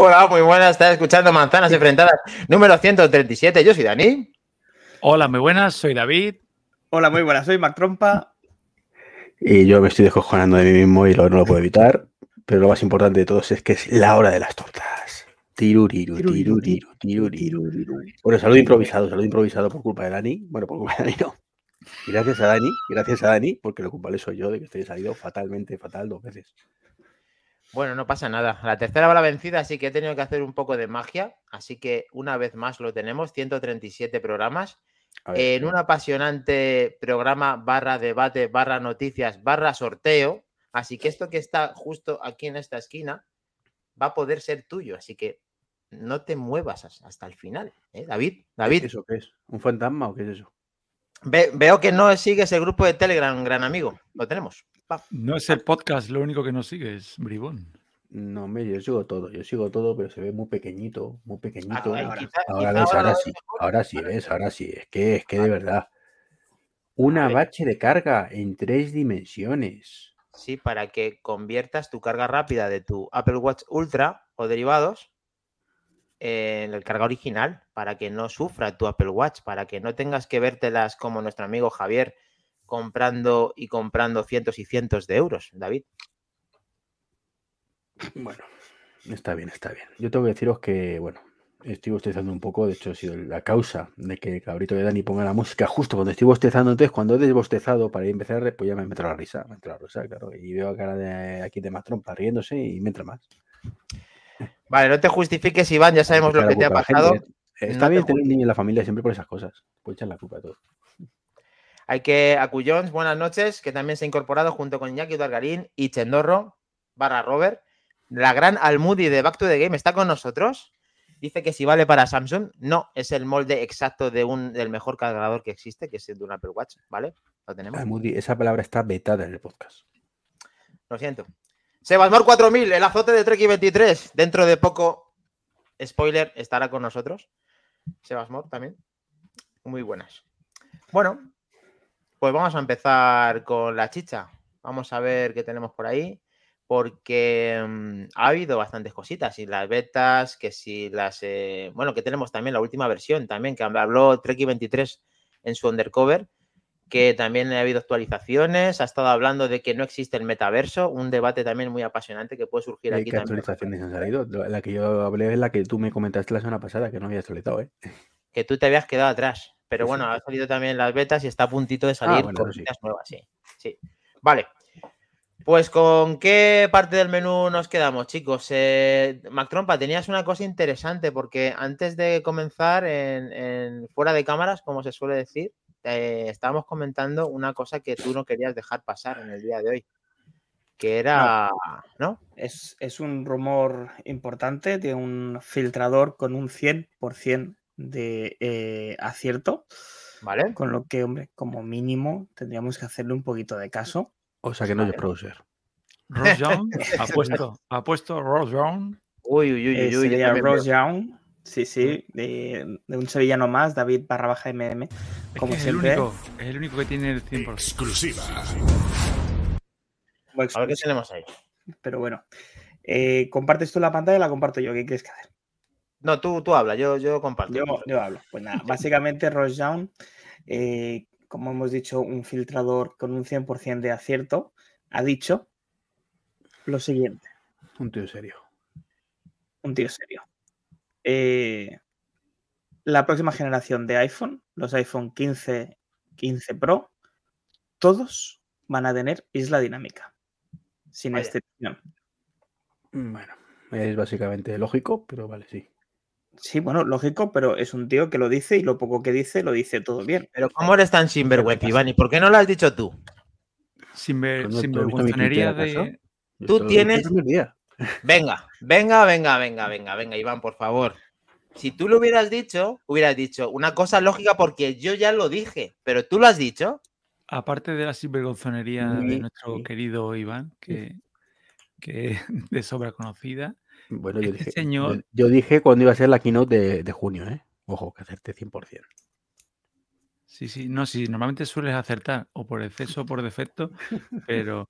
Hola, muy buenas. Estás escuchando Manzanas Enfrentadas número 137. Yo soy Dani. Hola, muy buenas. Soy David. Hola, muy buenas. Soy Mac Trompa. Y yo me estoy descojonando de mí mismo y lo, no lo puedo evitar. Pero lo más importante de todo es que es la hora de las tortas. Tiruriru, tiruriru, tiruriru. Bueno, saludo improvisado, saludo improvisado por culpa de Dani. Bueno, por culpa de Dani no. Gracias a Dani, gracias a Dani, porque lo culpable soy yo de que estoy salido fatalmente fatal dos veces. Bueno, no pasa nada. La tercera va la vencida, así que he tenido que hacer un poco de magia. Así que una vez más lo tenemos, 137 programas. En un apasionante programa barra debate, barra noticias, barra sorteo. Así que esto que está justo aquí en esta esquina va a poder ser tuyo. Así que no te muevas hasta el final. ¿eh? David, David. ¿Eso qué es? ¿Un fantasma o qué es eso? veo que no sigues el grupo de Telegram, gran amigo. Lo tenemos. No es el podcast, lo único que no sigue es Bribón. No, me, yo sigo todo, yo sigo todo, pero se ve muy pequeñito, muy pequeñito. Ah, ahora, quizá- ahora quizá ves, ahora sí, ahora sí, ves, ahora sí. Es que, es que de verdad. Una bache de carga en tres dimensiones. Sí, para que conviertas tu carga rápida de tu Apple Watch Ultra o derivados en el carga original, para que no sufra tu Apple Watch, para que no tengas que vértelas como nuestro amigo Javier comprando y comprando cientos y cientos de euros, David. Bueno, está bien, está bien. Yo tengo que deciros que, bueno, estoy bostezando un poco. De hecho, ha sido la causa de que cabrito de Dani ponga la música justo cuando estoy bostezando. Entonces, cuando he desbostezado para empezar, pues ya me entra la risa. Me entra la risa, claro. Y veo a cara de aquí de Matrompa riéndose y me entra más. Vale, no te justifiques, Iván, ya sabemos lo que te ha a pasado. gente. Está No te bien tener un niño en la familia siempre por esas cosas. Puede echar la culpa de todo. Hay que a Cuyons, buenas noches, que también se ha incorporado junto con Iñaki Dargarín y Chendorro, barra Robert. La gran Almudi de Back to the Game está con nosotros. Dice que si vale para Samsung, no, es el molde exacto de un, del mejor cargador que existe, que es el de un Apple Watch, ¿vale? Lo tenemos. Moody, esa palabra está vetada en el podcast. Lo siento. Sebasmor 4000, el azote de Trek 23. Dentro de poco, spoiler, estará con nosotros. Sebasmor también. Muy buenas. Bueno, pues vamos a empezar con la chicha. Vamos a ver qué tenemos por ahí. Porque mm, ha habido bastantes cositas. Y las betas, que si las. eh, bueno, que tenemos también la última versión también, que habló Trek 23 en su undercover que también ha habido actualizaciones, ha estado hablando de que no existe el metaverso, un debate también muy apasionante que puede surgir ¿Y aquí ¿Qué también. actualizaciones han salido? La la que yo hablé es la que tú me comentaste la semana pasada, que no había actualizado, ¿eh? Que tú te habías quedado atrás, pero bueno, ha salido también las betas y está a puntito de salir bueno, eso sí. nuevas, sí. sí. Vale. Pues con qué parte del menú nos quedamos, chicos. Eh, Mac Trompa, tenías una cosa interesante porque antes de comenzar en, en fuera de cámaras, como se suele decir, eh, estábamos comentando una cosa que tú no querías dejar pasar en el día de hoy, que era, ¿no? Es, es un rumor importante de un filtrador con un 100% de eh, acierto, ¿Vale? con lo que, hombre, como mínimo tendríamos que hacerle un poquito de caso. O sea que no Vale. es producer. Ross Young, ha puesto, ha puesto Ross Young. Uy, uy, uy, Eh, uy, también Ross. Young, sí, sí, de, de un sevillano más, David barra baja MM, Es como que es el siempre. único, es el único que tiene el 100%. Exclusiva. A ver qué exclusivo, tenemos ahí. Pero bueno, Eh, ¿compartes tú la pantalla o la comparto yo? ¿Qué quieres que hacer? No, tú, tú habla, yo, yo comparto. Yo, yo hablo. Pues nada, básicamente Ross Young, eh, como hemos dicho, un filtrador con un 100% de acierto, ha dicho lo siguiente, Un tío serio. un tío serio. Eh, la próxima generación de iPhone, los iPhone 15, 15 Pro, todos van a tener isla dinámica, sin Vaya. excepción. Bueno, es básicamente lógico, pero vale, sí. Sí, bueno, lógico, pero es un tío que lo dice y lo poco que dice lo dice todo bien. Pero ¿cómo eres tan sinvergüenza, Iván? ¿Y por qué no lo has dicho tú? Sin, ver, no, sin ¿tú has visto mi vergonzonería Twitter, acaso? de. Tú tienes-. Venga, venga, venga, venga, venga, venga, Iván, por favor. Si tú lo hubieras dicho, hubieras dicho una cosa lógica porque yo ya lo dije, pero tú lo has dicho. Aparte de la sinvergonzonería Sí, de nuestro sí. querido Iván, que, que es de sobra conocida, Bueno, yo Este dije, señor- yo, yo dije cuando iba a ser la keynote de, de junio, ¿eh? Ojo, que hacerte 100%. sí, sí, no, sí, normalmente sueles acertar, o por exceso o por defecto, pero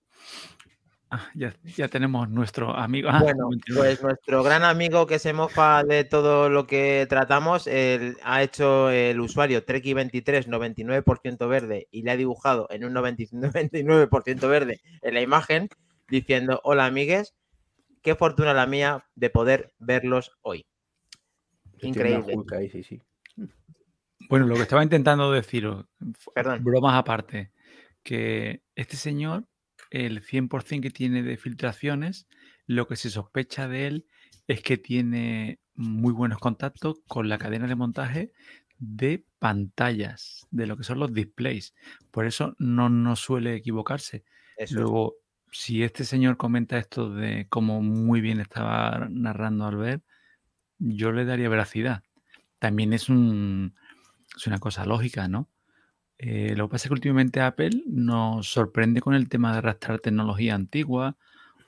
Ah, ya, ya tenemos nuestro amigo. Ah, Bueno, 29. pues nuestro gran amigo que se mofa de todo lo que tratamos, él ha hecho el usuario Treki23 99% verde y le ha dibujado en un 90 99% verde en la imagen diciendo, hola amigues, qué fortuna la mía de poder verlos hoy. Increíble. Hulk ahí, sí, sí. Bueno, lo que estaba intentando deciros, Perdón. bromas aparte, que este señor, el 100% que tiene de filtraciones, lo que se sospecha de él es que tiene muy buenos contactos con la cadena de montaje de pantallas, de lo que son los displays. Por eso no, no suele equivocarse. Eso. Luego, si este señor comenta esto de cómo muy bien estaba narrando Albert, yo le daría veracidad. También es, un, es una cosa lógica, ¿no? Eh, lo que pasa es que últimamente Apple nos sorprende con el tema de arrastrar tecnología antigua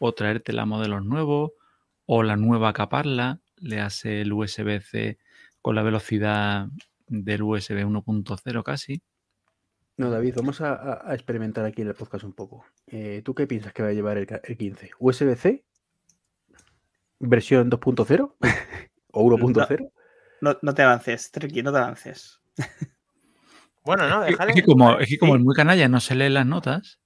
o traerte la modelos nuevos o la nueva caparla, le hace el USB-C con la velocidad del USB 1.0 casi. No, David, vamos a, experimentar aquí en el podcast un poco. Eh, ¿Tú qué piensas que va a llevar el, el 15? ¿USB-C? ¿Versión 2.0? ¿O 1.0? No, no te avances, Treki, no te avances. Bueno, no, déjale. es que como, es que como Sí. el muy canalla no se lee las notas,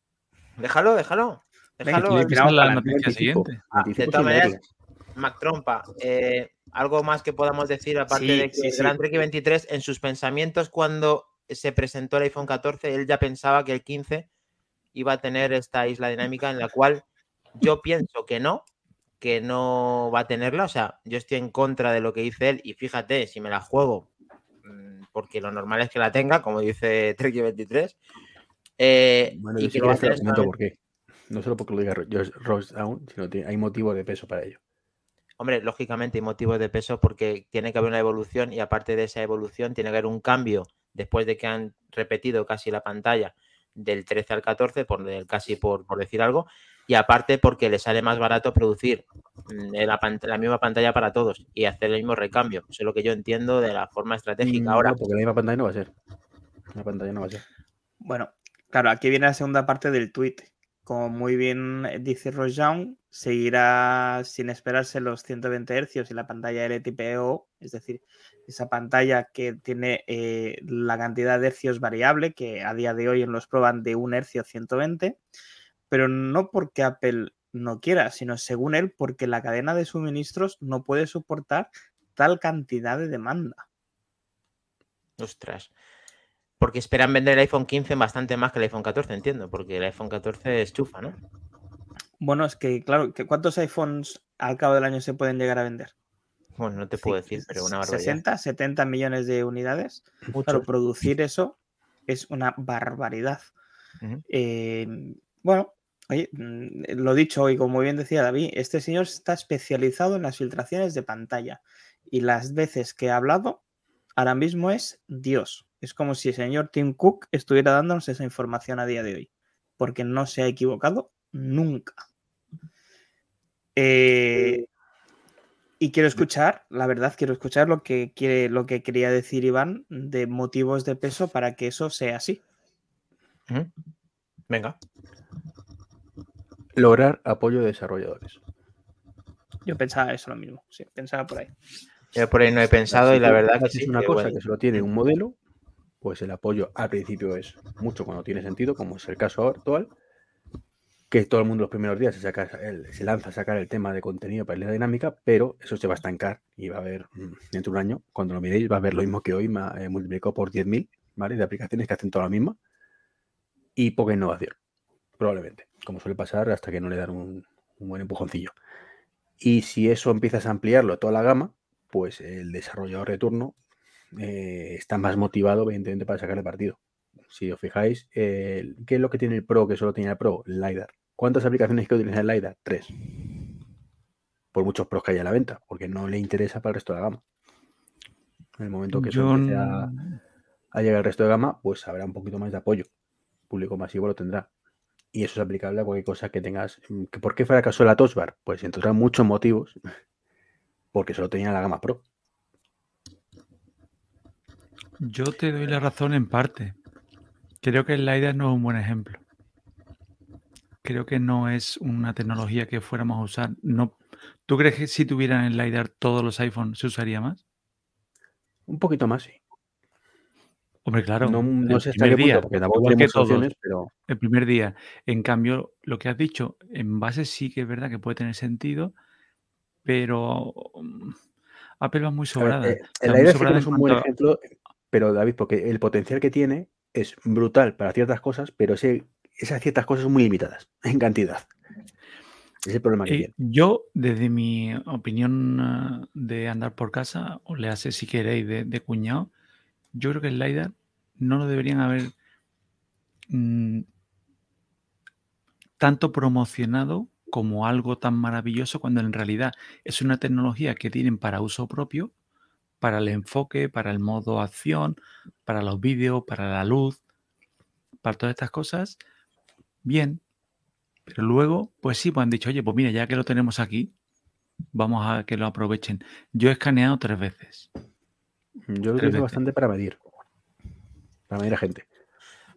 Déjalo, déjalo. Venga, Déjalo. ser la noticia 25, siguiente. Ah, de 25 todas sin maneras, leerlas. Mac Trompa, eh, algo más que podamos decir, aparte Sí, de que sí, el sí. Gran Trek 23, en sus pensamientos cuando se presentó el iPhone 14, él ya pensaba que el 15 iba a tener esta isla dinámica en la cual yo pienso que no, que no va a tenerla. O sea, yo estoy en contra de lo que dice él y fíjate, si me la juego, mm, porque lo normal es que la tenga, como dice Trek 23. eh, Bueno, y yo que lo va a hacer por qué. No solo porque lo diga Ross Down, sino que hay motivo de peso para ello. Hombre, lógicamente hay motivos de peso porque tiene que haber una evolución y aparte de esa evolución tiene que haber un cambio después de que han repetido casi la pantalla del 13 al 14, por casi por, por decir algo, y aparte porque le sale más barato producir mm, la, misma pantalla para todos y hacer el mismo recambio. Eso es lo que yo entiendo de la forma estratégica. Mm, Ahora, porque la misma pantalla no va a ser. La pantalla no va a ser. Bueno, claro, aquí viene la segunda parte del tweet. Como muy bien dice Rojan, seguirá sin esperarse los 120 Hz y la pantalla LTPO, es decir, esa pantalla que tiene eh, la cantidad de hercios variable, que a día de hoy en los proban de 1 hercio 120, pero no porque Apple no quiera, sino según él, porque la cadena de suministros no puede soportar tal cantidad de demanda. ostras. Porque esperan vender el iPhone 15 bastante más que el iPhone 14, entiendo, porque el iPhone 14 es chufa, ¿no? Bueno, es que, claro, ¿cuántos iPhones al cabo del año se pueden llegar a vender? Bueno, no te puedo decir, pero una barbaridad. 60, 70 millones de unidades. Muchos. Claro, producir eso es una barbaridad. Eh, bueno, oye, mm, lo dicho hoy, como bien decía David, este señor está especializado en las filtraciones de pantalla. Y las veces que ha hablado, ahora mismo es Dios. Es como si el señor Tim Cook estuviera dándonos esa información a día de hoy. Porque no se ha equivocado nunca. Eh, y quiero escuchar, la verdad, quiero escuchar lo que quiere, lo que quería decir Iván de motivos de peso para que eso sea así. Venga. Lograr apoyo de desarrolladores. Yo pensaba eso lo mismo, sí, pensaba por ahí. Yo por ahí no he pensado y la verdad que sí. una que cosa bueno. que solo tiene un modelo, pues el apoyo al principio es mucho cuando tiene sentido, como es el caso actual, que todo el mundo los primeros días se, el- lanza a sacar el tema de contenido para la dinámica, pero eso se va a estancar y va a haber, mm, dentro de un año, cuando lo miréis, va a haber lo mismo que hoy, eh, multiplicado por 10.000, ¿vale? De aplicaciones que hacen toda la misma y poca innovación, probablemente, como suele pasar hasta que no le dan un, buen empujoncillo. Y si eso empiezas a ampliarlo a toda la gama, pues el desarrollador de turno eh, está más motivado, evidentemente, para sacarle partido. Si os fijáis, ¿qué es lo que tiene el Pro que solo tiene el Pro? El LiDAR. ¿Cuántas aplicaciones que utilizan el LiDAR? Tres. Por muchos pros que haya a la venta, porque no le interesa para el resto de la gama. En el momento que eso Yo empiece a, llegar al resto de gama, pues habrá un poquito más de apoyo. Público masivo lo tendrá. Y eso es aplicable a cualquier cosa que tengas. mm, ¿Que ¿Por qué fracasó la Touch Bar? Pues entonces muchos motivos. Porque solo tenía la gama Pro. yo te doy la razón en parte. Creo que el LiDAR no es un buen ejemplo. Creo que no es una tecnología que fuéramos a usar. No, ¿Tú crees que si tuvieran el LiDAR todos los iPhones se usaría más? Un poquito más, sí. Hombre, claro. No, no el sé hasta qué primer día, porque tampoco que todos, pero el primer día. En cambio, lo que has dicho, en base sí que es verdad que puede tener sentido, pero mm, Apple va muy a ver, sobrada. eh, el LiDAR sobrada no es un buen ejemplo, pero David, porque el potencial que tiene es brutal para ciertas cosas, pero ese- esas ciertas cosas son muy limitadas en cantidad. Ese es el problema que Eh, tiene. yo, desde mi opinión ah, de andar por casa, o le hace si queréis de, de cuñado, yo creo que el LiDAR no lo deberían haber mm, tanto promocionado como algo tan maravilloso cuando en realidad es una tecnología que tienen para uso propio, para el enfoque, para el modo acción, para los vídeos, para la luz, para todas estas cosas, bien. Pero luego, pues sí, pues han dicho, oye, pues mira, ya que lo tenemos aquí, vamos a que lo aprovechen. Yo he escaneado tres veces. Yo lo utilizo bastante para medir. Para medir a gente.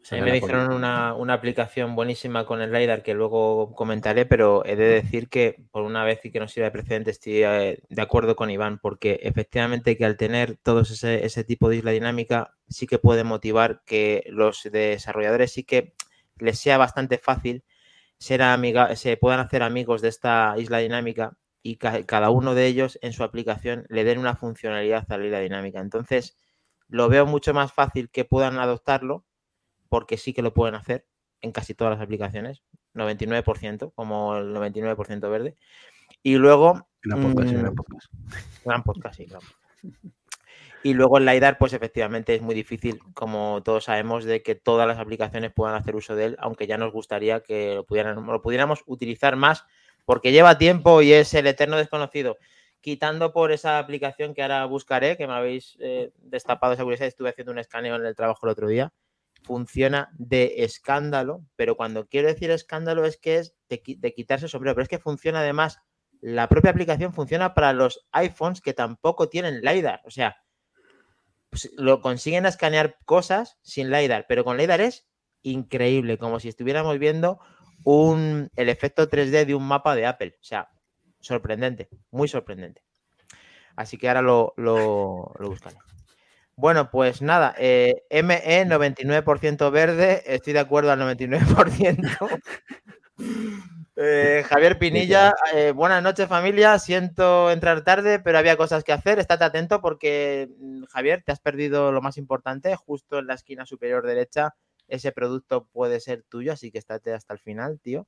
O sea, a mí me dijeron una, una aplicación buenísima con el LiDAR que luego comentaré, pero he de decir que por una vez y que no sirva de precedente estoy eh, de acuerdo con Iván, porque efectivamente que al tener todos ese, ese tipo de isla dinámica sí que puede motivar que los desarrolladores sí que les sea bastante fácil ser amiga, se puedan hacer amigos de esta isla dinámica y ca- cada uno de ellos en su aplicación le den una funcionalidad a la isla dinámica. Entonces, lo veo mucho más fácil que puedan adoptarlo porque sí que lo pueden hacer en casi todas las aplicaciones, 99%, como el 99% verde. Y luego, Una podcast, Mm. una podcast. gran podcast, sí, gran podcast. Y luego el LiDAR, pues efectivamente es muy difícil, como todos sabemos, de que todas las aplicaciones puedan hacer uso de él, aunque ya nos gustaría que lo, pudiéramos utilizar más, porque lleva tiempo y es el eterno desconocido. Quitando por esa aplicación que ahora buscaré, que me habéis eh, destapado esa curiosidad, estuve haciendo un escaneo en el trabajo el otro día, funciona de escándalo, pero cuando quiero decir escándalo es que es de, de quitarse el sombrero, pero es que funciona además, la propia aplicación funciona para los iPhones que tampoco tienen LiDAR, o sea, pues, lo consiguen escanear cosas sin LiDAR, pero con LiDAR es increíble, como si estuviéramos viendo un, el efecto 3D de un mapa de Apple, o sea, sorprendente, muy sorprendente. Así que ahora lo, lo, lo buscaré. Bueno, pues nada, eh, ME 99% verde, estoy de acuerdo al 99%. Eh, Javier Pinilla, eh, buenas noches familia, siento entrar tarde, pero había cosas que hacer, estate atento porque mm, Javier, te has perdido lo más importante, justo en la esquina superior derecha, ese producto puede ser tuyo, así que estate hasta el final, tío.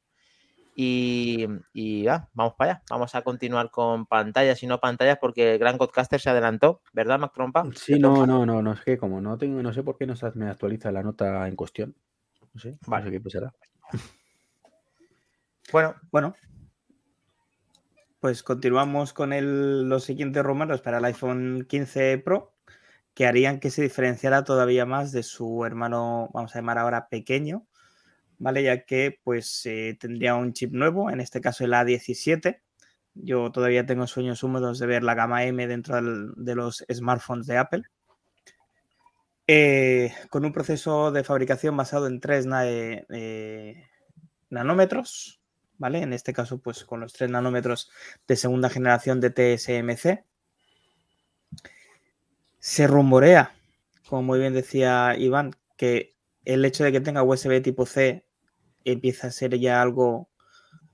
Y, y, ah, vamos para allá, vamos a continuar con pantallas y no pantallas porque el gran podcaster se adelantó, ¿verdad, Mac Trompa? Sí, no, no, no, no, es que como no tengo, no sé por qué no me actualiza la nota en cuestión. No sé, Vale. no sé qué pasará. Bueno, Bueno, pues continuamos con los siguientes rumores para el iPhone 15 Pro que harían que se diferenciara todavía más de su hermano, vamos a llamar ahora pequeño, ¿vale? Ya que pues eh, tendría un chip nuevo, en este caso el A17. Yo todavía tengo sueños húmedos de ver la gama M dentro de los smartphones de Apple. Eh, con un proceso de fabricación basado en 3 nanómetros, ¿vale? En este caso, pues con los 3 nanómetros de segunda generación de TSMC. Se rumorea, como muy bien decía Iván, que el hecho de que tenga USB tipo C empieza a ser ya algo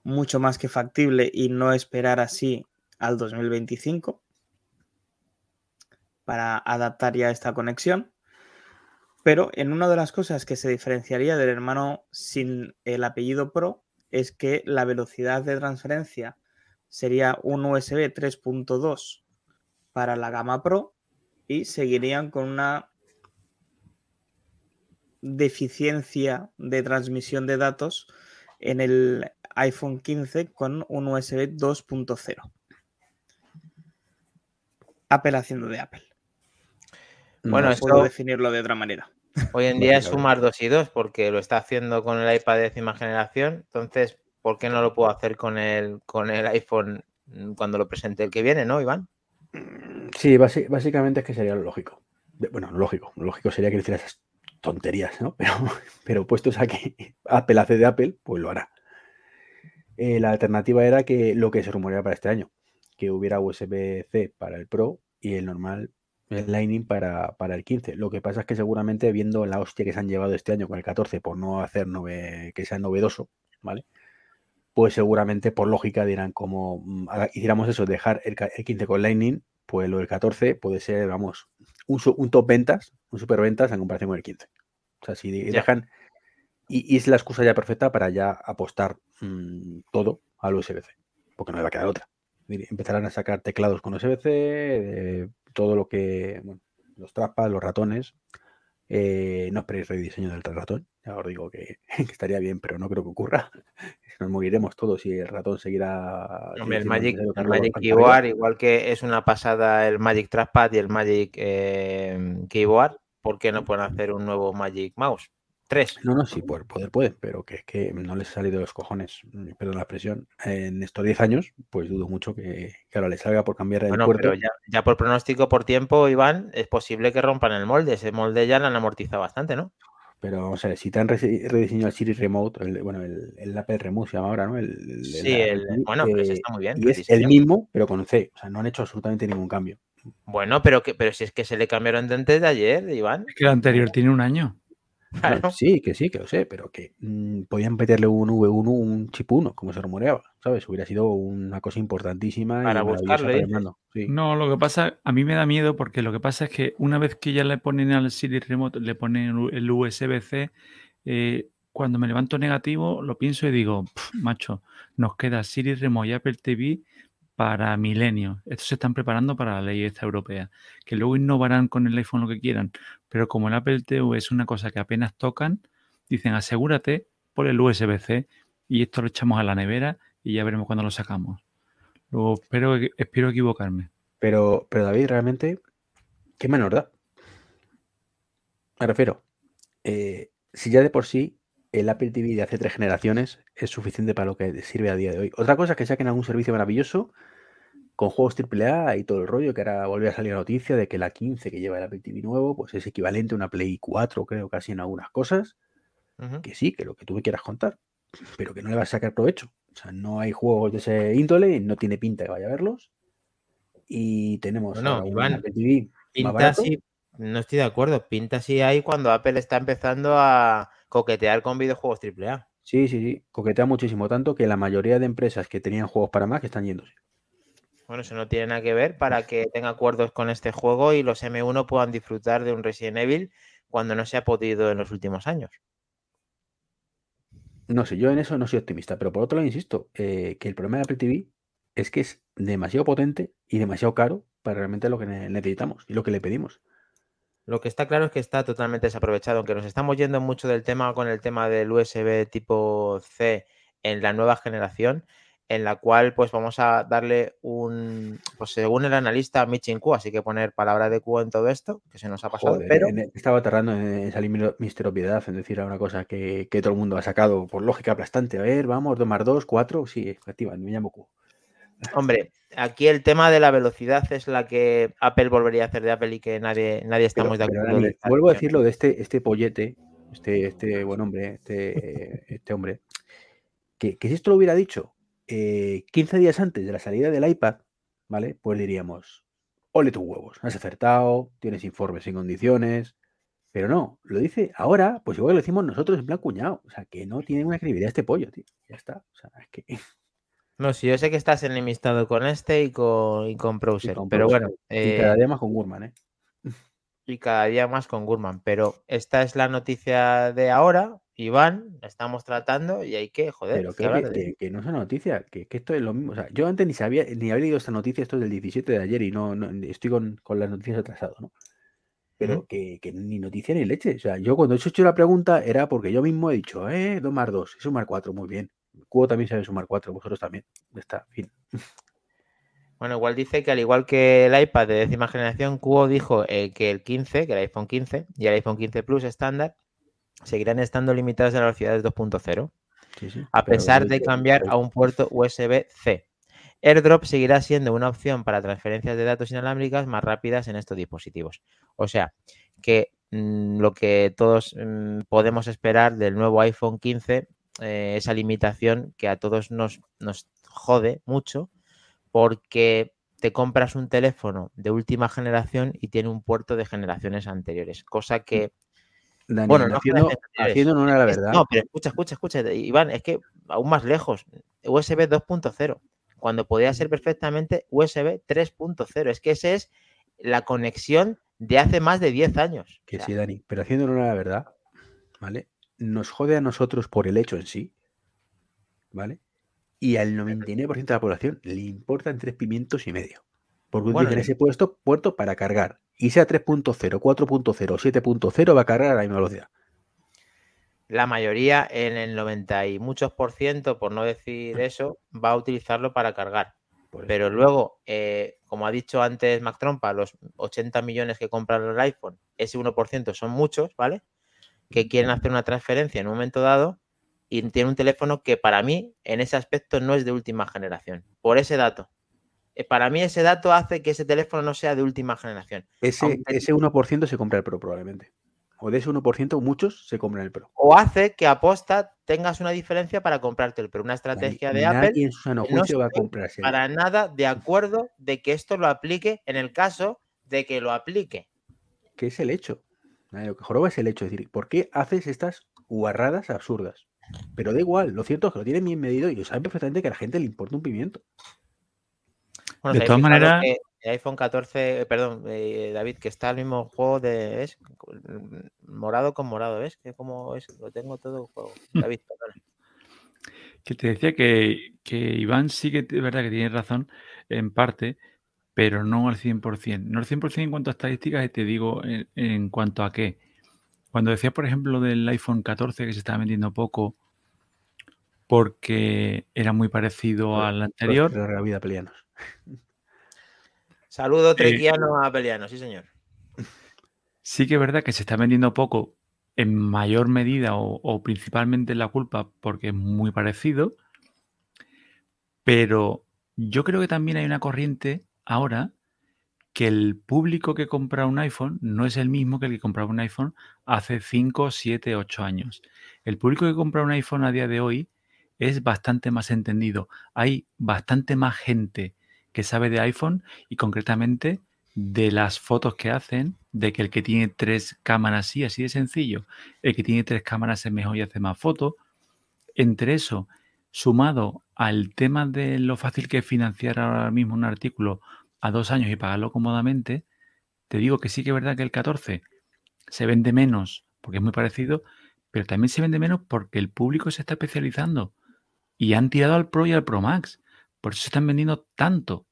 mucho más que factible y no esperar así al 2025 para adaptar ya esta conexión. Pero en una de las cosas que se diferenciaría del hermano sin el apellido Pro es que la velocidad de transferencia sería un USB 3.2 para la gama Pro y seguirían con una deficiencia de transmisión de datos en el iPhone 15 con un USB 2.0. Apple haciendo de Apple. Bueno, no esto- puedo definirlo de otra manera. Hoy en día es sumar 2 y 2 porque lo está haciendo con el iPad de décima generación. Entonces, ¿por qué no lo puedo hacer con el, con el iPhone mm, cuando lo presente el que viene, no, Iván? Sí, basi- básicamente es que sería lo lógico. Bueno, lógico. Lo lógico sería que hiciera esas tonterías, ¿no? Pero, pero puestos a que Apple hace de Apple, pues lo hará. eh, la alternativa era que lo que se rumoreaba para este año, que hubiera USB-C para el Pro y el normal, el Lightning para, para el 15. Lo que pasa es que seguramente viendo la hostia que se han llevado este año con el 14 por no hacer nove- que sea novedoso, ¿vale? Pues seguramente por lógica dirán como mm, hiciéramos eso, dejar el, el 15 con Lightning, pues lo del 14 puede ser, vamos, un, un top ventas, un super ventas en comparación con el 15. O sea, si dejan... Y, y es la excusa ya perfecta para ya apostar mm, todo al USB-C, porque no le va a quedar otra. Empezarán a sacar teclados con USB-C, eh, todo lo que, bueno, los trapas, los ratones. Eh, no esperéis rediseño del ratón, ya os digo que, que estaría bien, pero no creo que ocurra. Nos moriremos todos si el ratón seguirá. Hombre, el Magic, el Magic. Keyboard, igual que es una pasada el Magic Trackpad y el Magic eh, Keyboard, ¿por qué no pueden hacer un nuevo Magic Mouse? Tres. No, no, sí, poder, poder pueden, pero que es que no les ha salido de los cojones, mm, perdón la expresión, en estos 10 años, pues dudo mucho que, que ahora les salga por cambiar el Bueno, puerto. pero ya, ya por pronóstico, por tiempo, Iván, es posible que rompan el molde. Ese molde ya lo han amortizado bastante, ¿no? Pero vamos a ver, si te han rediseñado el Siri Remote, el- bueno, el, el Apple Remote se llama ahora, ¿no? El, el- Sí, el bueno, pero ese eh, está muy bien. y es el mismo, pero con C. O sea, no han hecho absolutamente ningún cambio. Bueno, pero que, pero si es que se le cambiaron de antes de ayer, Iván. Es que el anterior tiene un año. No, sí, que sí, que lo sé, pero que mm, podían meterle un V1, un chip 1, como se rumoreaba, ¿sabes? Hubiera sido una cosa importantísima Para buscarle, para. Sí. No, lo que pasa, a mí me da miedo porque lo que pasa es que una vez que ya le ponen al Siri Remote, le ponen el- USB-C, eh, cuando me levanto negativo, lo pienso y digo, "Pf, macho, nos queda Siri Remote y Apple TV para milenios. Estos se están preparando para la ley esta europea, que luego innovarán con el iPhone lo que quieran, pero como el Apple TV es una cosa que apenas tocan, dicen, asegúrate por el USB-C y esto lo echamos a la nevera y ya veremos cuándo lo sacamos. Luego espero, espero equivocarme. Pero, pero David, realmente, ¿qué menor da? Me refiero, eh, si ya de por sí el Apple TV de hace tres generaciones es suficiente para lo que sirve a día de hoy. Otra cosa es que saquen algún servicio maravilloso con juegos AAA y todo el rollo, que ahora volvió a salir la noticia de que la 15 que lleva el Apple TV nuevo, pues es equivalente a una Play 4, creo, casi en algunas cosas. Que sí, que lo que tú me quieras contar, pero que no le vas a sacar provecho. O sea, no hay juegos de ese índole, no tiene pinta que vaya a verlos. Y tenemos ahora un Iván, Apple TV Pinta así, no estoy de acuerdo. Pinta así ahí cuando Apple está empezando a coquetear con videojuegos AAA. Sí, sí, sí. Coquetea muchísimo, tanto que la mayoría de empresas que tenían juegos para Mac están yéndose. Bueno, eso no tiene nada que ver para que tenga acuerdos con este juego y los M1 puedan disfrutar de un Resident Evil cuando no se ha podido en los últimos años. No sé, yo en eso no soy optimista, pero por otro lado, insisto, eh, que el problema de Apple TV es que es demasiado potente y demasiado caro para realmente lo que ne- necesitamos y lo que le pedimos. Lo que está claro es que está totalmente desaprovechado, aunque nos estamos yendo mucho del tema con el tema del USB tipo C en la nueva generación, en la cual pues vamos a darle un, pues según el analista Michin Q, así que poner palabra de Q en todo esto, que se nos ha pasado, Joder, pero en- estaba tardando en salir mi- Mister Obviedad, en decir una cosa que, que todo el mundo ha sacado por lógica aplastante. A ver, vamos, 2 más 2, 4, sí, efectivamente, me llamo Q. Hombre, aquí el tema de la velocidad es la que Apple volvería a hacer de Apple y que nadie, nadie Pero, estamos de pero, acuerdo. De esta vuelvo a decirlo de este, este pollete, este, este buen hombre, este, este hombre, que, que si esto lo hubiera dicho eh, 15 días antes de la salida del iPad, ¿vale? Pues diríamos, ole tus huevos, has acertado, tienes informes en condiciones, pero no, lo dice ahora, pues igual que lo decimos nosotros en plan cuñado, o sea, que no tiene una credibilidad este pollo, tío, ya está, o sea, es que... No, sí, yo sé que estás enemistado con este y con, y con Browser, con pero Browser, bueno, y eh, cada día más con Gurman, ¿eh? y cada día más con Gurman. Pero esta es la noticia de ahora, Iván, la estamos tratando y hay que, joder, Pero que que, no es una noticia, que, que esto es lo mismo. O sea, yo antes ni sabía, ni había leído esta noticia, esto es del 17 de ayer y no, no- estoy con, con las noticias atrasado, ¿no? Pero que, que ni noticia ni leche. O sea, yo cuando he hecho la pregunta era porque yo mismo he dicho, eh, 2 más 2, sumar 4, muy bien. Cubo también sabe sumar 4, vosotros también. Está, fin. Bueno, igual dice que al igual que el iPad de décima generación, Cubo dijo eh, que el 15, que el iPhone 15 y el iPhone 15 Plus estándar seguirán estando limitados a las velocidades 2.0, Sí, sí. a pesar de cambiar a un puerto USB-C. AirDrop seguirá siendo una opción para transferencias de datos inalámbricas más rápidas en estos dispositivos. O sea, que mm, lo que todos mm, podemos esperar del nuevo iPhone 15 eh, esa limitación que a todos nos, nos jode mucho porque te compras un teléfono de última generación y tiene un puerto de generaciones anteriores, cosa que... Dani, Bueno, no haciendo, haciendo en honor a la verdad. No, pero escucha, escucha, escucha, Iván, es que aún más lejos, USB 2.0, cuando podía ser perfectamente USB 3.0. Es que esa es la conexión de hace más de 10 años. Que O sea, sí, Dani, pero haciendo en honor a la verdad, ¿vale? Nos jode a nosotros por el hecho en sí, ¿vale? Y al 99% de la población le importan tres pimientos y medio. Porque Bueno, utilizan ese puesto, puerto para cargar. Y sea 3.0, 4.0, 7.0, va a cargar a la misma velocidad. la mayoría, en el 90 y muchos por ciento, por no decir eso, va a utilizarlo para cargar. Pero luego, eh, como ha dicho antes Mac Trompa, los 80 millones que compran el iPhone, ese 1% son muchos, ¿vale? Que quieren hacer una transferencia en un momento dado y tienen un teléfono que para mí, en ese aspecto, no es de última generación. Por ese dato. Eh, Para mí ese dato hace que ese teléfono no sea de última generación. ese, aunque- ese 1% se compra el Pro probablemente. O de ese 1%, muchos se compran el Pro. O hace que aposta tengas una diferencia para comprarte el pero una estrategia de Apple en su sano que no juicio va a comprarse. para nada de acuerdo de que esto lo aplique en el caso de que lo aplique. ¿Qué es el hecho? Lo que joroba es el hecho. Es decir, ¿por qué haces estas guarradas absurdas? Pero da igual, lo cierto es que lo tienen bien medido y saben perfectamente que a la gente le importa un pimiento. Bueno, De ¿te habéis todas maneras- el iPhone 14, eh, perdón, eh, David, que está el mismo juego de. ¿ves? Morado con morado, ¿ves? Que como es, lo tengo todo el juego. David, perdona. Que te decía que, que Iván sí que es verdad que tiene razón en parte, pero no al 100%. No al 100% en cuanto a estadísticas, y te digo en, en cuanto a qué. Cuando decía, por ejemplo, del iPhone 14 que se estaba vendiendo poco porque era muy parecido al anterior, la vida. Saludo trequiano a Peliano, sí, señor. sí que es verdad que se está vendiendo poco en mayor medida o, o principalmente la culpa porque es muy parecido, pero yo creo que también hay una corriente ahora que el público que compra un iPhone no es el mismo que el que compraba un iPhone hace 5, 7, 8 años. El público que compra un iPhone a día de hoy es bastante más entendido. Hay bastante más gente que sabe de iPhone y concretamente de las fotos que hacen, de que el que tiene tres cámaras sí, así de sencillo, el que tiene tres cámaras es mejor y hace más fotos. Entre eso, sumado al tema de lo fácil que es financiar ahora mismo un artículo a dos años y pagarlo cómodamente, te digo que sí que es verdad que el 14 se vende menos porque es muy parecido, pero también se vende menos porque el público se está especializando y han tirado al Pro y al Pro Max. Por eso se están vendiendo tanto.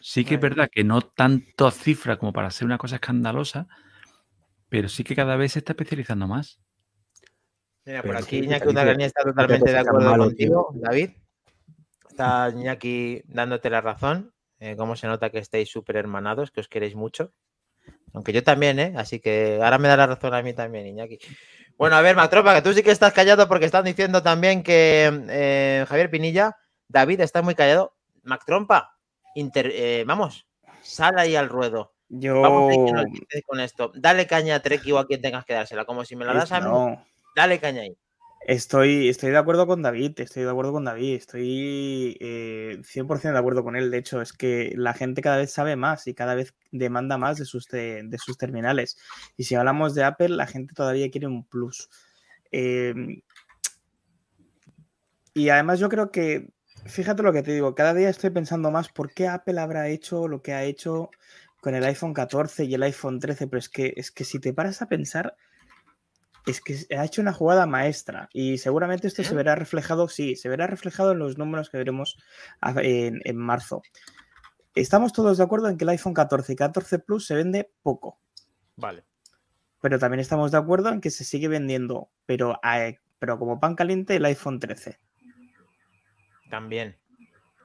Sí que es verdad que no tanto cifra como para ser una cosa escandalosa, pero sí que cada vez se está especializando más. Mira, por aquí que Iñaki Urdangarín está totalmente de acuerdo malo, contigo, David. Está Iñaki dándote la razón. Eh, cómo se nota que estáis súper hermanados, que os queréis mucho. Aunque yo también, ¿eh? Así que ahora me da la razón a mí también, Iñaki. Bueno, a ver, Matropa, que tú sí que estás callado porque están diciendo también que eh, Javier Pinilla, David está muy callado. Mac Trompa, inter- eh, vamos, sal ahí al ruedo. Yo. Vamos a ir que nos dices con esto. Dale caña a Treki o a quien tengas que dársela. Como si me la das a mí, no, dale caña estoy, estoy de acuerdo con David, estoy de acuerdo con David, estoy eh, 100% de acuerdo con él. De hecho, es que la gente cada vez sabe más y cada vez demanda más de sus, de sus terminales. Y si hablamos de Apple, la gente todavía quiere un plus. Eh, y además yo creo que, fíjate lo que te digo, cada día estoy pensando más por qué Apple habrá hecho lo que ha hecho con el iPhone 14 y el iPhone 13, pero es que, es que si te paras a pensar, es que ha hecho una jugada maestra y seguramente esto se ¿Eh? verá reflejado, sí, se verá reflejado en los números que veremos en, en marzo. Estamos todos de acuerdo en que el iPhone 14 y 14 Plus se vende poco, Vale. pero también estamos de acuerdo en que se sigue vendiendo, pero, a- pero como pan caliente, el iPhone 13. También.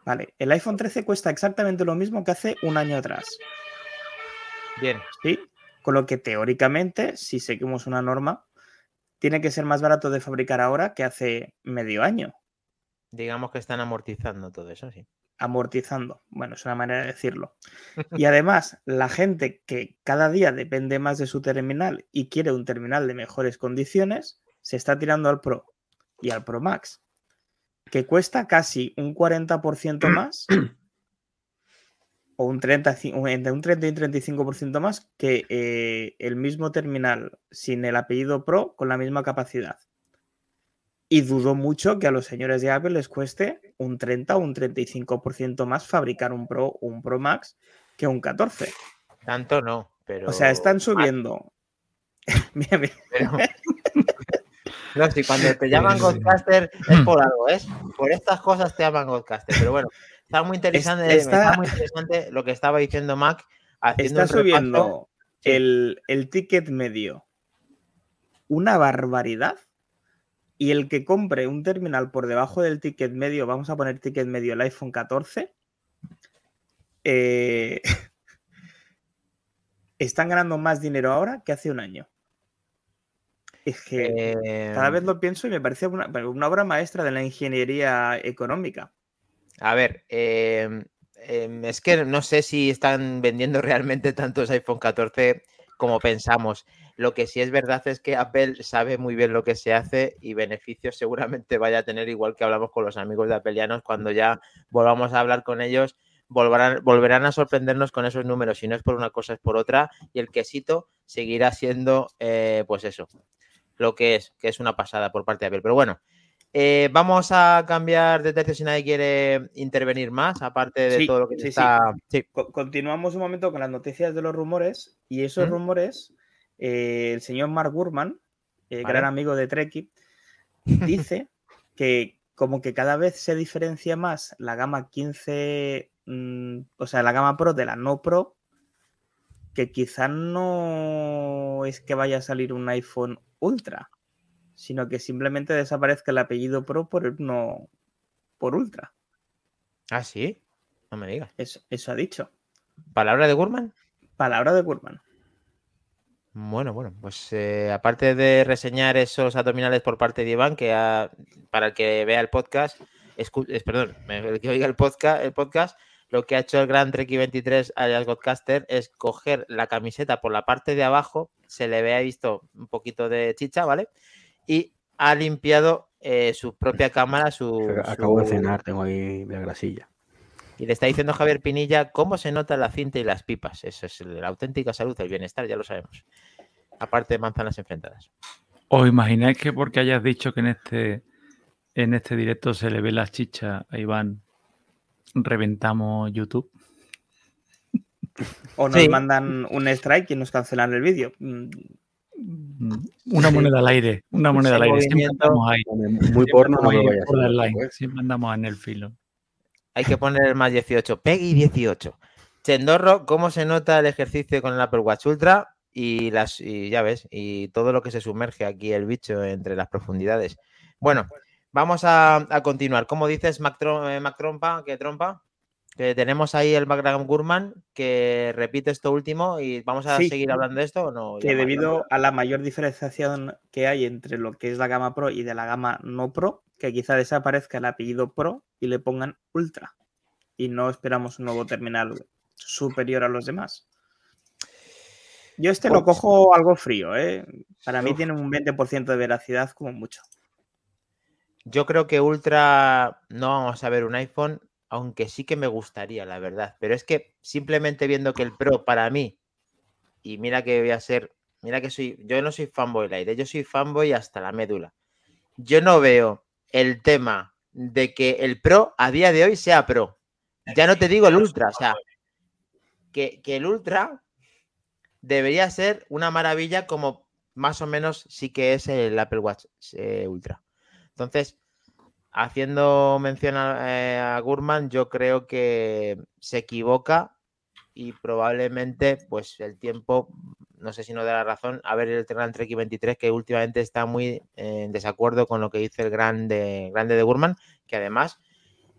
Vale, el iPhone 13 cuesta exactamente lo mismo que hace un año atrás. Bien. ¿sí? Con lo que teóricamente, si seguimos una norma, tiene que ser más barato de fabricar ahora que hace medio año, Digamos que están amortizando todo eso, sí. amortizando. Bueno, es una manera de decirlo. Y además, la gente que cada día depende más de su terminal y quiere un terminal de mejores condiciones, se está tirando al Pro. y al Pro Max, que cuesta casi un 40% más o un 30, entre un 30 y un 35% más que eh, el mismo terminal sin el apellido Pro con la misma capacidad. Y dudo mucho que a los señores de Apple les cueste un 30 o un 35% más fabricar un Pro o un Pro Max que un 14. Tanto no, pero. O sea, están subiendo. Mira, mira. Pero- No, si cuando te llaman Godcaster es por algo, ¿es? Por estas cosas te llaman Godcaster. Pero bueno, está muy interesante, está- está muy interesante lo que estaba diciendo Mac. Está subiendo el, el ticket medio una barbaridad. Y el que compre un terminal por debajo del ticket medio, vamos a poner ticket medio el iPhone 14, eh, están ganando más dinero ahora que hace un año. Es que Eh, cada vez lo pienso y me parece una, una obra maestra de la ingeniería económica. A ver, eh, em, es que no sé si están vendiendo realmente tantos iPhone 14 como pensamos. Lo que sí es verdad es que Apple sabe muy bien lo que se hace y beneficios seguramente vaya a tener, igual que hablamos con los amigos de Appleianos, cuando ya volvamos a hablar con ellos, volverán, volverán a sorprendernos con esos números. Si no es por una cosa, es por otra. Y el quesito seguirá siendo, eh, pues eso, lo que es, que es una pasada por parte de Apple. Pero bueno, eh, vamos a cambiar de tercio si nadie quiere intervenir más, aparte de Sí, todo lo que sí, está. Sí. Continuamos un momento con las noticias de los rumores y esos ¿Mm? rumores, eh, el señor Mark Gurman, eh, Vale. gran amigo de Treki, dice que como que cada vez se diferencia más la gama 15, mm, o sea, la gama Pro de la no Pro, que quizá no es que vaya a salir un iPhone Ultra, sino que simplemente desaparezca el apellido Pro por no por Ultra. Ah, sí. No me digas. Eso, eso ha dicho. ¿Palabra de Gurman? Palabra de Gurman. Bueno, bueno, pues eh, aparte de reseñar esos abdominales por parte de Iván, que ha- para el que vea el podcast, escu- es, perdón, el que oiga el podcast, el podcast, lo que ha hecho el gran Treki 23 alias Godcaster es coger la camiseta por la parte de abajo, se le ve ahí visto un poquito de chicha, ¿vale? Y ha limpiado eh, su propia cámara, su, Acabo de cenar, tengo ahí la grasilla. Y le está diciendo Javier Pinilla cómo se nota la cinta y las pipas. Eso es la auténtica salud, el bienestar, ya lo sabemos. Aparte de manzanas enfrentadas. ¿Os imagináis que porque hayas dicho que en este, en este directo se le ve la chicha a Iván, reventamos YouTube? O nos Sí. mandan un strike y nos cancelan el vídeo. Una Sí. moneda al aire, una moneda Ese al aire. Siempre andamos ahí. Muy porno, no hacer. borderline, pues. Siempre andamos en el filo. Hay que poner el más 18. Peggy 18. Chendorro, ¿cómo se nota el ejercicio con el Apple Watch Ultra? Y, las, y ya ves, y todo lo que se sumerge aquí el bicho entre las profundidades. Bueno, vamos a, a continuar. ¿Cómo dices, Mac, eh, Mac Trompa? ¿Qué trompa? Que tenemos ahí el background Gurman que repite esto último y vamos a Sí. seguir hablando de esto o no. que debido a la mayor diferenciación que hay entre lo que es la gama Pro y de la gama no Pro, que quizá desaparezca el apellido Pro y le pongan Ultra. Y no esperamos un nuevo terminal superior a los demás. Yo este lo cojo algo frío, ¿eh? Para mí Uf. tiene un 20% de veracidad como mucho. Yo creo que Ultra no vamos a ver un iPhone, aunque sí que me gustaría, la verdad. Pero es que simplemente viendo que el Pro para mí, y mira que voy a ser, mira que soy, yo no soy fanboy light, ¿eh? yo soy fanboy hasta la médula. Yo no veo el tema de que el Pro a día de hoy sea Pro. Ya no te digo el Ultra, o sea, que, que el Ultra debería ser una maravilla como más o menos sí que es el Apple Watch eh, Ultra. Entonces, haciendo mención a, eh, a Gurman, yo creo que se equivoca y probablemente, pues el tiempo, no sé si no da la razón, a ver el Gran Trek 23 que últimamente está muy en desacuerdo con lo que dice el grande, grande de Gurman, que además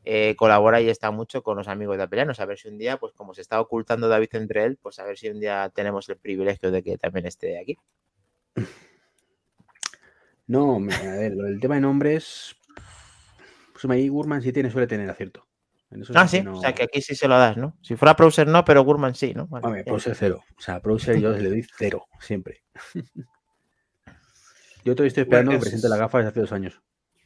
eh, colabora y está mucho con los amigos de Apelianos. A ver si un día, pues como se está ocultando David entre él, pues a ver si un día tenemos el privilegio de que también esté aquí. No, a ver, del tema de nombres. Ahí Gurman sí tiene, suele tener acierto. En eso Ah, sí o sea que aquí sí se lo das, ¿no? Si fuera Browser no, pero Gurman sí, ¿no? Vale, Hombre. Browser cero. O sea, Browser yo le doy cero, siempre. Yo todavía estoy esperando Bueno, que es- presente la gafa desde hace dos años.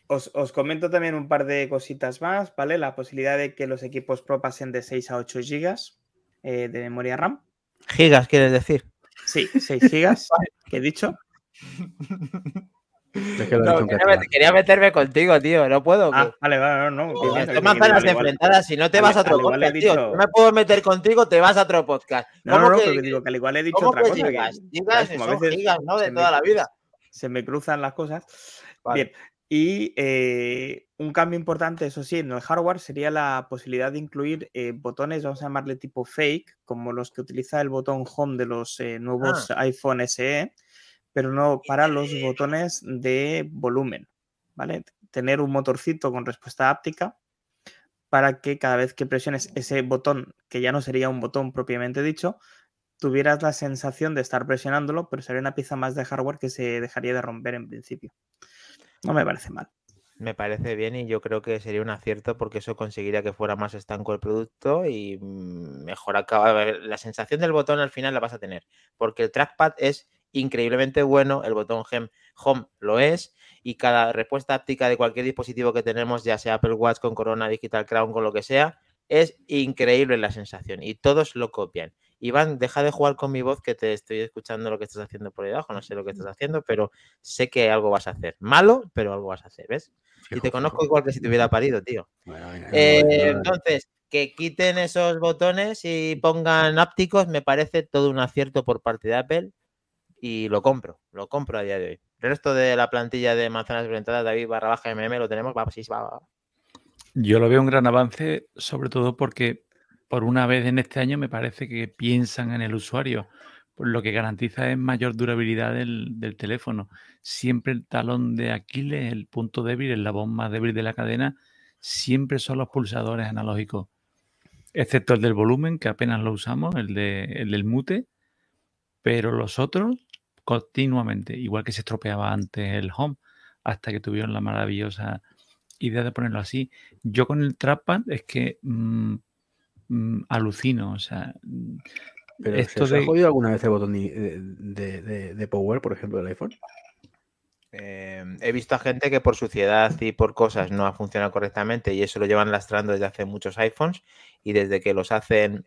Os, os comento también un par de cositas más, ¿vale? La posibilidad de que los equipos Pro pasen de 6 a 8 gigas eh, de memoria RAM. Gigas, quieres decir. Sí, 6 gigas, que he dicho. Es que No, quería, quería meterme contigo, tío. No puedo. Ah, que- vale, vale, no, no. que- que que- que- manzanas que- igual- enfrentadas. Si no te vas a otro podcast, tío. dicho- No me puedo meter contigo, te vas a otro podcast. No, ¿Cómo no, no, que- pero que digo que al igual he dicho ¿Cómo otra que cosa. que- gigas? ¿sabes? Gigas Como a son veces gigas, ¿no? De se me- toda la vida. se me cruzan las cosas. Vale. Bien. Y eh, un cambio importante, eso sí, en el hardware sería la posibilidad de incluir eh, botones, vamos a llamarle tipo fake, como los que utiliza el botón home de los eh, nuevos iPhone SE, pero no para los botones de volumen, ¿vale? Tener un motorcito con respuesta áptica para que cada vez que presiones ese botón, que ya no sería un botón propiamente dicho, tuvieras la sensación de estar presionándolo, pero sería una pieza más de hardware que se dejaría de romper en principio. No me parece mal. Me parece bien y yo creo que sería un acierto porque eso conseguiría que fuera más estanco el producto y mm, mejor acaba. a ver, La sensación del botón al final la vas a tener porque el trackpad es increíblemente bueno, el botón Home lo es y cada respuesta áptica de cualquier dispositivo que tenemos, ya sea Apple Watch con Corona, Digital Crown, con lo que sea, es increíble la sensación y todos lo copian. Iván, deja de jugar con mi voz que te estoy escuchando lo que estás haciendo por ahí abajo, no sé lo que estás haciendo, pero sé que algo vas a hacer. Malo, pero algo vas a hacer, ¿ves? Y te conozco fijo. igual que si te hubiera parido, tío. Bueno, Eh, entonces, que quiten esos botones y pongan ápticos me parece todo un acierto por parte de Apple y lo compro, lo compro a día de hoy. El resto de la plantilla de manzanas enfrentadas, David barra baja MM, lo tenemos, va, sí, va, va. Yo lo veo un gran avance, sobre todo porque por una vez en este año me parece que piensan en el usuario, lo que garantiza es mayor durabilidad del, del teléfono. Siempre el talón de Aquiles, el punto débil, el labón más débil de la cadena, siempre son los pulsadores analógicos, excepto el del volumen, que apenas lo usamos, el, de, el del mute, pero los otros continuamente, igual que se estropeaba antes el home, hasta que tuvieron la maravillosa idea de ponerlo así. Yo con el trackpad es que mm, mm, alucino, o sea, mm, Pero ¿se esto os ha jodido alguna vez el botón de, de- de- de power, por ejemplo, del iPhone? Eh, he visto a gente que por suciedad y por cosas no ha funcionado correctamente y eso lo llevan lastrando desde hace muchos iPhones y desde que los hacen,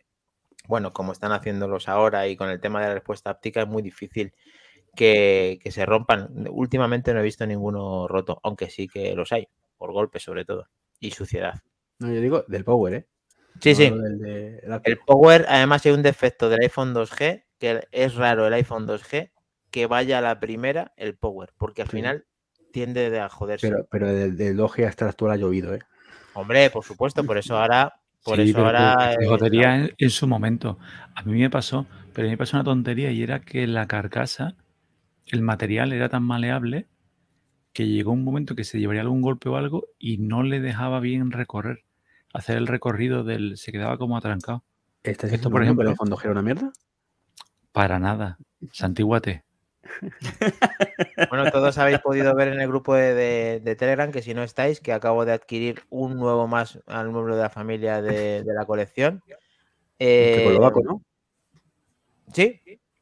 bueno, como están haciéndolos ahora y con el tema de la respuesta áptica es muy difícil que, que se rompan. Últimamente no he visto ninguno roto, aunque sí que los hay, por golpes sobre todo, y suciedad. No, yo digo del power, ¿eh? Sí, No sí. hablo del de- el. Power, además, hay un defecto del iPhone 2G, que es raro el iPhone 2G, que vaya a la primera el Power, porque al Sí. final tiende de a joderse. Pero, pero del, del 2G hasta la actual ha llovido, ¿eh? Hombre, por supuesto, por eso ahora, por Sí, eso pero ahora. se eh, jodería en, en su momento. A mí me pasó, pero a mí me pasó una tontería y era que la carcasa, el material era tan maleable que llegó un momento que se llevaría algún golpe o algo y no le dejaba bien recorrer. Hacer el recorrido del. se quedaba como atrancado. ¿Estás Esto, por ejemplo- el 2G era una mierda? Para nada. Santíguate. Bueno, todos habéis podido ver en el grupo de, de- de Telegram que si no estáis, que acabo de adquirir un nuevo más al miembro de la familia de, de la colección. Eh, Checoslovaco, ¿no? Sí,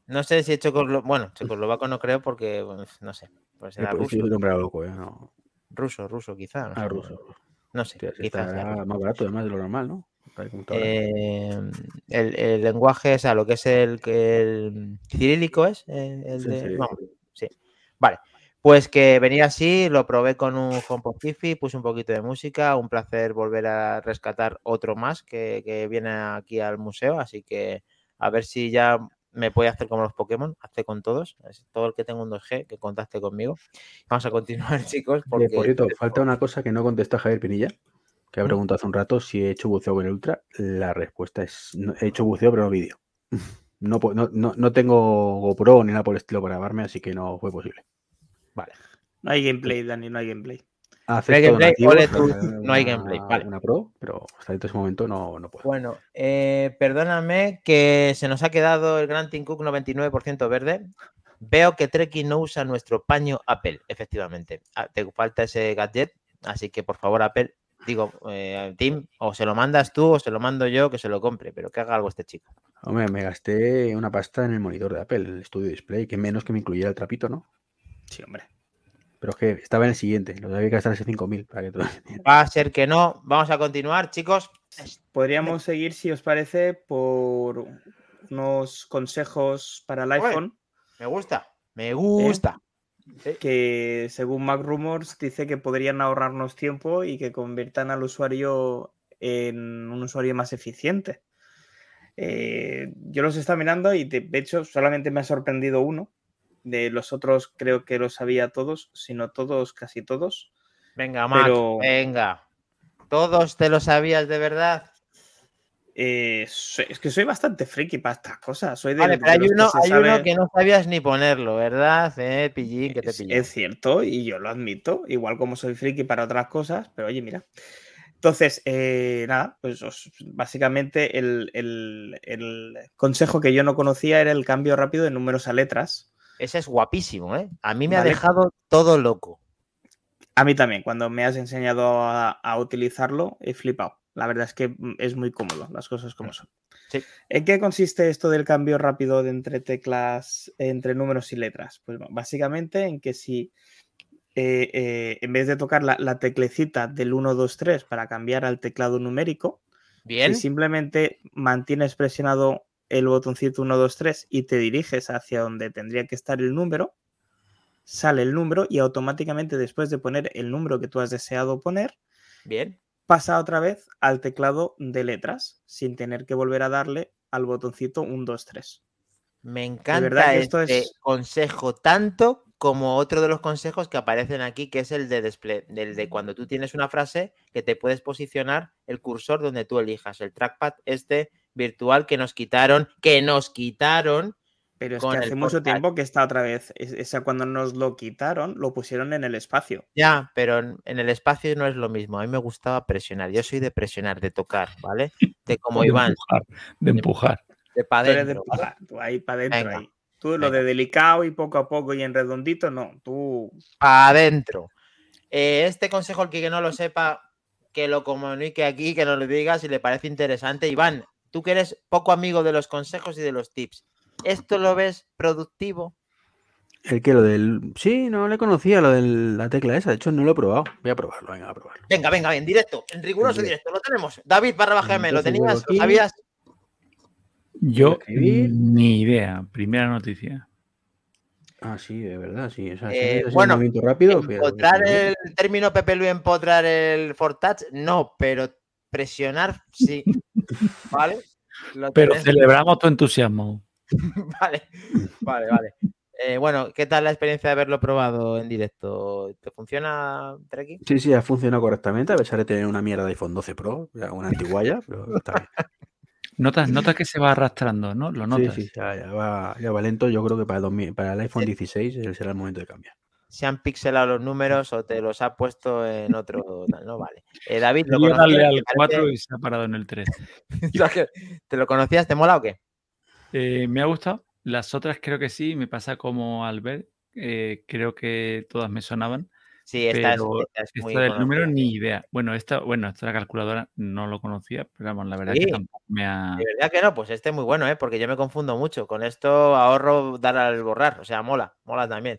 no sé si checoslovaco, bueno, checoslovaco no creo porque, pues, no sé, pues será ruso, nombre loco, ¿eh? No. ruso, ruso quizá. No Ah, sé, ruso. No sé, Hostia, quizás más barato, además de lo normal, ¿no? Eh, el, el lenguaje, o sea, lo que es el, que el cirílico es el, el Sí, de- sí. vamos, sí. Vale. Pues que venía así, lo probé con un HomePod Fifi, puse un poquito de música, un placer volver a rescatar otro más que, que viene aquí al museo, así que a ver si ya me puede hacer como los Pokémon, hace con todos, es todo el que tenga un 2G que contacte conmigo. Vamos a continuar, chicos, porque por cierto, falta una cosa que no contesta Javier Pinilla, que ha preguntado hace un rato si he hecho buceo con el Ultra. La respuesta es, no, he hecho buceo, pero no vídeo. No, no, no, no tengo GoPro ni nada por el estilo para grabarme, así que no fue posible. No hay gameplay, Dani, no hay gameplay. Acepto gameplay, donativos, ole tú, eh, no hay una- gameplay, vale. Una Pro, pero hasta ese momento no, no puedo. Bueno, eh, perdóname que se nos ha quedado el Gran Tim Cook 99% verde. Veo que Treki no usa nuestro paño Apple, efectivamente. Ah, Te falta ese gadget, así que por favor, Apple, digo, eh, Tim, o se lo mandas tú o se lo mando yo que se lo compre, pero que haga algo este chico. Hombre, me gasté una pasta en el monitor de Apple, el Studio Display, que menos que me incluyera el trapito, ¿no? Sí, hombre. Pero es que estaba en el siguiente, lo debía gastar ese 5.000 para que todo Va a ser que no. Vamos a continuar, chicos. Podríamos seguir, si os parece, por unos consejos para el iPhone, Me gusta. Me gusta. que según Mac Rumors dice que podrían ahorrarnos tiempo y que conviertan al usuario en un usuario más eficiente. Eh, yo los estaba mirando y de hecho solamente me ha sorprendido uno. De los otros creo que los sabía todos, sino todos, casi todos. Venga, Mac. Pero- Venga. ¿Todos te lo sabías de verdad? Eh, soy- es que soy bastante friki para estas cosas. Soy de, Vale, de pero hay uno, hay uno que no sabías ni ponerlo, ¿verdad? Eh, pillín, que te Es, pilló. es cierto, y yo lo admito, igual como soy friki para otras cosas, pero oye, mira. Entonces, eh, nada, pues os- básicamente el, el- el consejo que yo no conocía era el cambio rápido de números a letras. Ese es guapísimo, ¿eh? A mí me ha dejado todo loco. A mí también, cuando me has enseñado a, a utilizarlo, he flipado. La verdad es que mm, es muy cómodo, las cosas como son. Sí. ¿En qué consiste esto del cambio rápido de entre teclas, entre números y letras? Pues bueno, básicamente en que si eh, eh, en vez de tocar la, la teclecita del 1, 2, 3 para cambiar al teclado numérico, Bien. si simplemente mantienes presionado el botoncito 1, 2, 3 y te diriges hacia donde tendría que estar el número, sale el número y automáticamente después de poner el número que tú has deseado poner, Bien. pasa otra vez al teclado de letras sin tener que volver a darle al botoncito 1, 2, 3. Me encanta verdad que esto este es- consejo tanto como otro de los consejos que aparecen aquí, que es el de display, del de cuando tú tienes una frase que te puedes posicionar el cursor donde tú elijas, el trackpad este virtual que nos quitaron, que nos quitaron. Pero es Con que hace mucho portal. tiempo que está otra vez. es- Esa cuando nos lo quitaron, lo pusieron en el espacio. Ya, pero en, en el espacio no es lo mismo. A mí me gustaba presionar. Yo soy de presionar, de tocar, ¿vale? De como de Iván, empujar, de empujar. de eres de adentro. empujar, tú ahí para adentro. Ahí. Tú lo de delicado y poco a poco y en redondito, no. Tú Para adentro. Eh, este consejo, el que no lo sepa, que lo comunique aquí, que nos lo diga si le parece interesante. Iván, tú que eres poco amigo de los consejos y de los tips, ¿esto lo ves productivo? El que lo del. Sí, no le conocía lo de la tecla esa. De hecho, no lo he probado. Voy a probarlo, venga, a probarlo. Venga, venga, en directo, en riguroso En directo, lo tenemos. David barra baja M, ¿lo tenías? ¿Lo sabías? Yo ni idea. Primera noticia. Ah, sí, de verdad, sí. O sea, Eh, bueno, un movimiento rápido. pero- Empotrar el término Pepe Lu empotrar el Fortouch, no, pero presionar sí. ¿Vale? Lo Pero celebramos tu entusiasmo. Vale, vale, vale. Eh, bueno, ¿qué tal la experiencia de haberlo probado en directo? ¿Te funciona, Treki? Sí, sí, ha funcionado correctamente. A pesar de tener una mierda de iPhone 12 Pro, una antiguaya, pero está bien. Notas, notas que se va arrastrando, ¿no? Lo Sí, notas. sí, ya, ya va, ya va lento. Yo creo que para el, 2000 para el iPhone 16 eh, será el momento de cambiar. ¿Se han pixelado los números o te los ha puesto en otro? No, vale. Eh, David, ¿lo darle conocías? al ¿Te parece- 4 y se ha parado en el 3. ¿Te lo conocías? ¿Te mola o qué? Eh, me ha gustado. Las otras creo que sí. Me pasa como al ver. eh, creo que todas me sonaban. Sí, esta es, esta es muy Esto del número ni idea. Bueno, esta, bueno, esta la calculadora no lo conocía, pero vamos, la verdad Sí. que tampoco me ha. De verdad que no, pues este es muy bueno, ¿eh? porque yo me confundo mucho. Con esto ahorro dar al borrar, o sea, mola, mola también.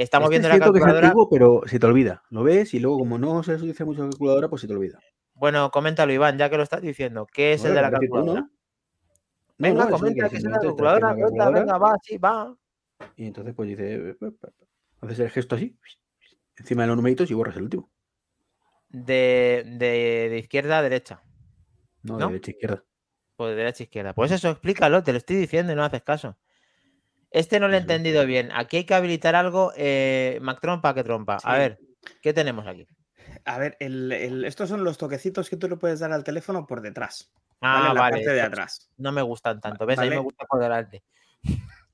Estamos Este viendo es la cierto que es calculadora. antiguo, pero se te olvida. Lo ves y luego, como no se utiliza mucho la calculadora, pues se te olvida. Bueno, coméntalo, Iván, ya que lo estás diciendo. ¿Qué es el de la calculadora? No, Venga, no, comenta que que es de la simplemente te calculadora, cuenta, venga, va, sí, va. Y entonces, pues dice, haces el gesto así, encima de los numeritos y borras el último. De, de, de izquierda a derecha. No, ¿No? de derecha a izquierda. Pues de derecha a izquierda. Pues eso, explícalo, te lo estoy diciendo y no haces caso. Este no lo he entendido bien. Aquí hay que habilitar algo. Eh, Mac Trompa, que trompa. A ver, ¿qué tenemos aquí? A ver, el- el- estos son los toquecitos que tú le puedes dar al teléfono por detrás. Ah, ¿vale? La vale. parte de atrás. No me gustan tanto. ¿Ves? A mí me gusta por delante.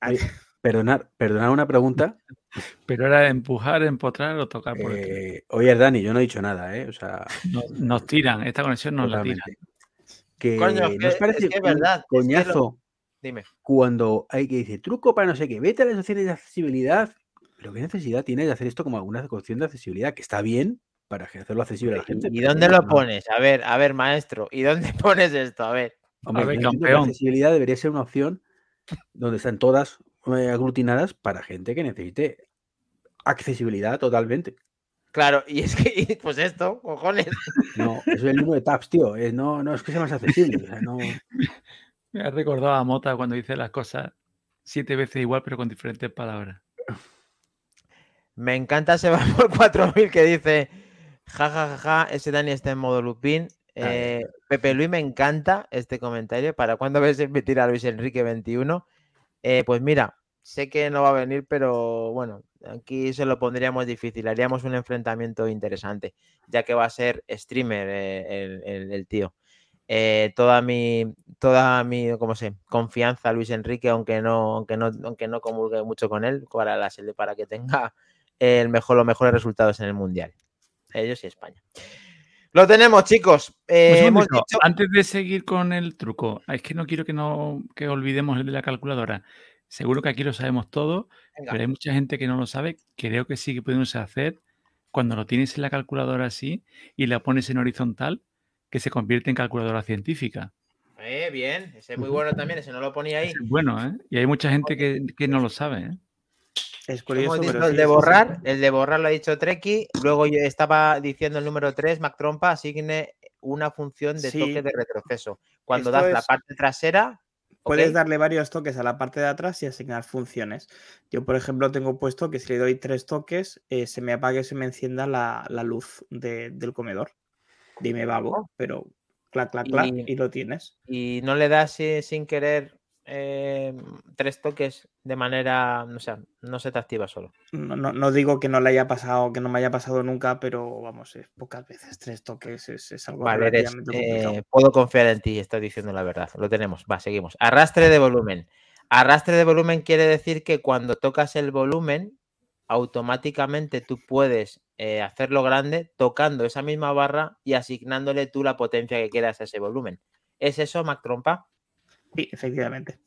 Oye, Perdonar, perdonar una pregunta. Pero era empujar, empotrar o tocar por Eh, oye, Dani, yo no he dicho nada, ¿eh? O sea, nos, nos tiran, esta conexión nos la tiran. Que Coño, es ¿no que- os es parece que es un verdad, es que lo- coñazo Dime. cuando hay que decir truco para no sé qué, vete a las opciones de accesibilidad. Pero qué necesidad tiene de hacer esto como alguna opción de accesibilidad, que está bien para hacerlo accesible a la gente. ¿Y dónde lo no. pones? A ver, a ver, maestro. ¿Y dónde pones esto? A ver. Hombre, A ver, campeón. La accesibilidad debería ser una opción donde están todas eh, aglutinadas para gente que necesite accesibilidad totalmente. Claro, y es que, pues esto, cojones. No, eso es el número de tabs, tío. eh, no, no es que sea más accesible. o sea, no... Me ha recordado a Mota cuando dice las cosas siete veces igual, pero con diferentes palabras. Me encanta Sebasmor 4000 que dice, ja, ja, ja, ja, ese Dani está en modo Lupín. Eh, Pepe Luis, me encanta este comentario. ¿Para cuándo ves invitar a Luis Enrique 21? Eh, pues mira, sé que no va a venir, pero bueno, aquí se lo pondríamos difícil. Haríamos un enfrentamiento interesante, ya que va a ser streamer eh, el, el- el tío. Eh, toda mi, toda mi, ¿cómo sé? Confianza a Luis Enrique, aunque no, aunque no, aunque no comulgue mucho con él, para la para que tenga el mejor, los mejores resultados en el mundial. Ellos y España. Lo tenemos, chicos. Eh, hemos dicho- Antes de seguir con el truco, es que no quiero que no que olvidemos el de la calculadora. Seguro que aquí lo sabemos todo, Venga. pero hay mucha gente que no lo sabe. Creo que sí que pudiéndose hacer cuando lo tienes en la calculadora así y la pones en horizontal, que se convierte en calculadora científica. Eh, bien, ese es muy bueno también, ese no lo ponía ahí. Ese es bueno, ¿eh? Y hay mucha gente que, que no lo sabe, ¿eh? Es curioso, Hemos dicho pero el sí, de sí, sí. borrar, el de borrar lo ha dicho Treki. Luego yo estaba diciendo el número 3, Mac Trompa asigne una función de Sí. toque de retroceso. Cuando Esto das la parte trasera, Puedes darle varios toques a la parte de atrás y asignar funciones. Yo, por ejemplo, tengo puesto que si le doy tres toques, eh, se me apague, se me encienda la, la luz de- del comedor. Dime vago, pero clac, clac, clac, Y- y lo tienes. y no le das eh, sin querer eh, tres toques de manera, o sea, no se te activa solo. No, no- no digo que no le haya pasado, que no me haya pasado nunca, pero vamos, es pocas veces. Tres toques es, es algo Vale, eres, eh, puedo confiar en ti, estás diciendo la verdad. Lo tenemos. Va, seguimos. Arrastre de volumen. Arrastre de volumen quiere decir que cuando tocas el volumen, automáticamente tú puedes eh, hacerlo grande tocando esa misma barra y asignándole tú la potencia que quieras a ese volumen. ¿Es eso, Mac Trompa? Sí, efectivamente.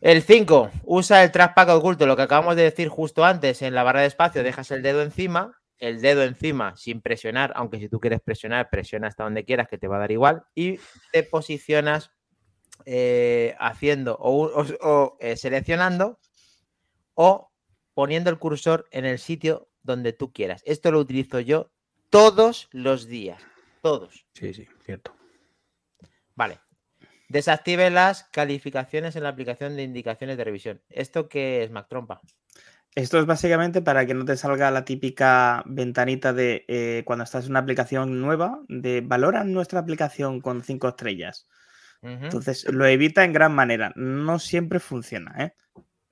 El 5, usa el trackpad oculto, lo que acabamos de decir justo antes, en la barra de espacio dejas el dedo encima, el dedo encima sin presionar, aunque si tú quieres presionar, presiona hasta donde quieras, que te va a dar igual, y te posicionas eh, haciendo o, un- o- o, eh, seleccionando o poniendo el cursor en el sitio donde tú quieras. Esto lo utilizo yo todos los días, todos. Sí, sí, cierto. Vale. Desactive las calificaciones en la aplicación de indicaciones de revisión. ¿Esto qué es, Mac Trompa? Esto es básicamente para que no te salga la típica ventanita de eh, cuando estás en una aplicación nueva, de valoran nuestra aplicación con cinco estrellas. Entonces lo evita en gran manera. No siempre funciona, ¿eh?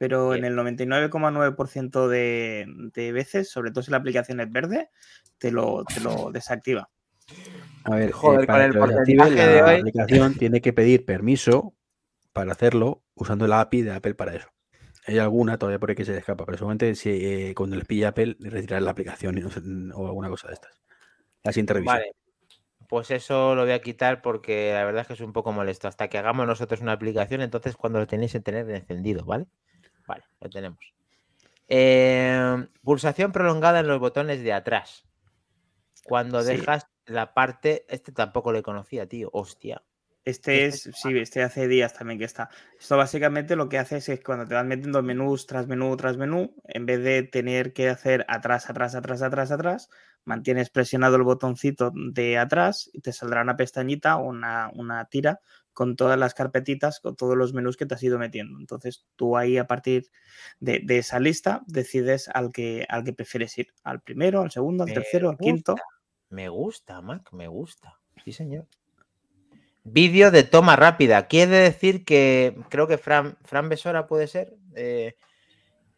Pero en el 99,9% de, de veces, sobre todo si la aplicación es verde, te lo, te lo desactiva. A ver, eh, Joder, para con que el porcentaje de la hoy. aplicación tiene que pedir permiso para hacerlo usando la API de Apple para eso. Hay alguna todavía por ahí que se le escapa, pero seguramente si eh, cuando les pilla Apple, retirar la aplicación y no sé, o alguna cosa de estas. La siguiente revisión. Vale. Pues eso lo voy a quitar porque la verdad es que es un poco molesto. Hasta que hagamos nosotros una aplicación, entonces cuando lo tenéis que tener encendido, ¿vale? Vale, lo tenemos. Eh, pulsación prolongada en los botones de atrás. Cuando Sí. dejas la parte. Este tampoco le conocía, tío. Hostia. Este Este es, sí, este hace días también que está. Esto básicamente lo que hace es cuando te van metiendo menús tras menú tras menú, en vez de tener que hacer atrás, atrás, atrás, atrás, atrás, mantienes presionado el botoncito de atrás y te saldrá una pestañita o una, una tira con todas las carpetitas, con todos los menús que te has ido metiendo. Entonces tú ahí a partir de, de esa lista decides al que, al que prefieres ir, al primero, al segundo, al Me tercero, al quinto. Me gusta, Mac, me gusta. Sí, señor. Vídeo de toma rápida. Quiere decir que creo que Fran, Fran Besora puede ser. eh,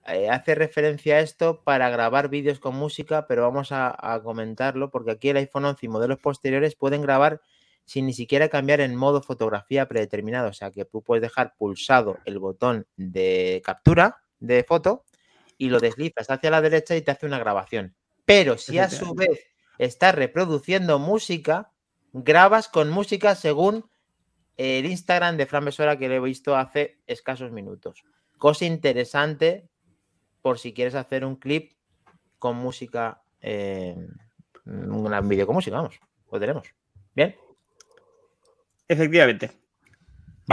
eh, hace referencia a esto para grabar vídeos con música, pero vamos a, a comentarlo porque aquí el iPhone 11 y modelos posteriores pueden grabar sin ni siquiera cambiar en modo fotografía predeterminado. O sea que tú puedes dejar pulsado el botón de captura de foto y lo deslizas hacia la derecha y te hace una grabación. Pero si a su vez estás reproduciendo música, grabas con música según el Instagram de Fran Besora que le he visto hace escasos minutos. Cosa interesante por si quieres hacer un clip con música, eh, un vídeo con música, vamos, lo tenemos. Bien. Efectivamente.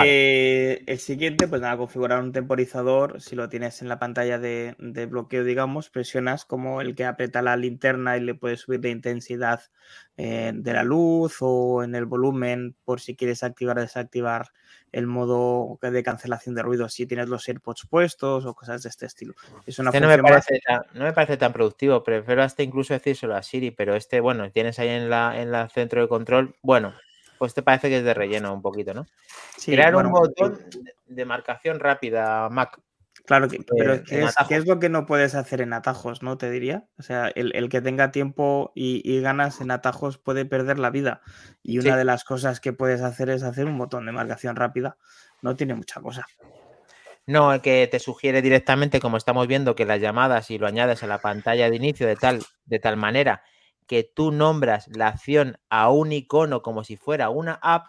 Eh, el siguiente, pues nada, configurar un temporizador. Si lo tienes en la pantalla de, de, bloqueo, digamos, presionas como el que aprieta la linterna y le puedes subir la intensidad eh, de la luz o en el volumen por si quieres activar o desactivar el modo de cancelación de ruido si tienes los AirPods puestos o cosas de este estilo. Es una este no, me parece tan, no me parece tan productivo, prefiero hasta incluso decírselo a Siri, pero este, bueno, tienes ahí en la, en la centro de control, bueno, pues te parece que es de relleno un poquito, ¿no? Sí, Crear un botón de marcación rápida, Mac. Claro, que, pero eh, ¿qué, es, ¿qué, es, lo que no puedes hacer en atajos, no? Te diría. O sea, el, el que tenga tiempo y, y, ganas en atajos puede perder la vida. Y una sí. de las cosas que puedes hacer es hacer un botón de marcación rápida. No tiene mucha cosa. No, el que te sugiere directamente, como estamos viendo, que las llamadas y lo añades a la pantalla de inicio de tal, de tal manera que tú nombras la acción a un icono como si fuera una app,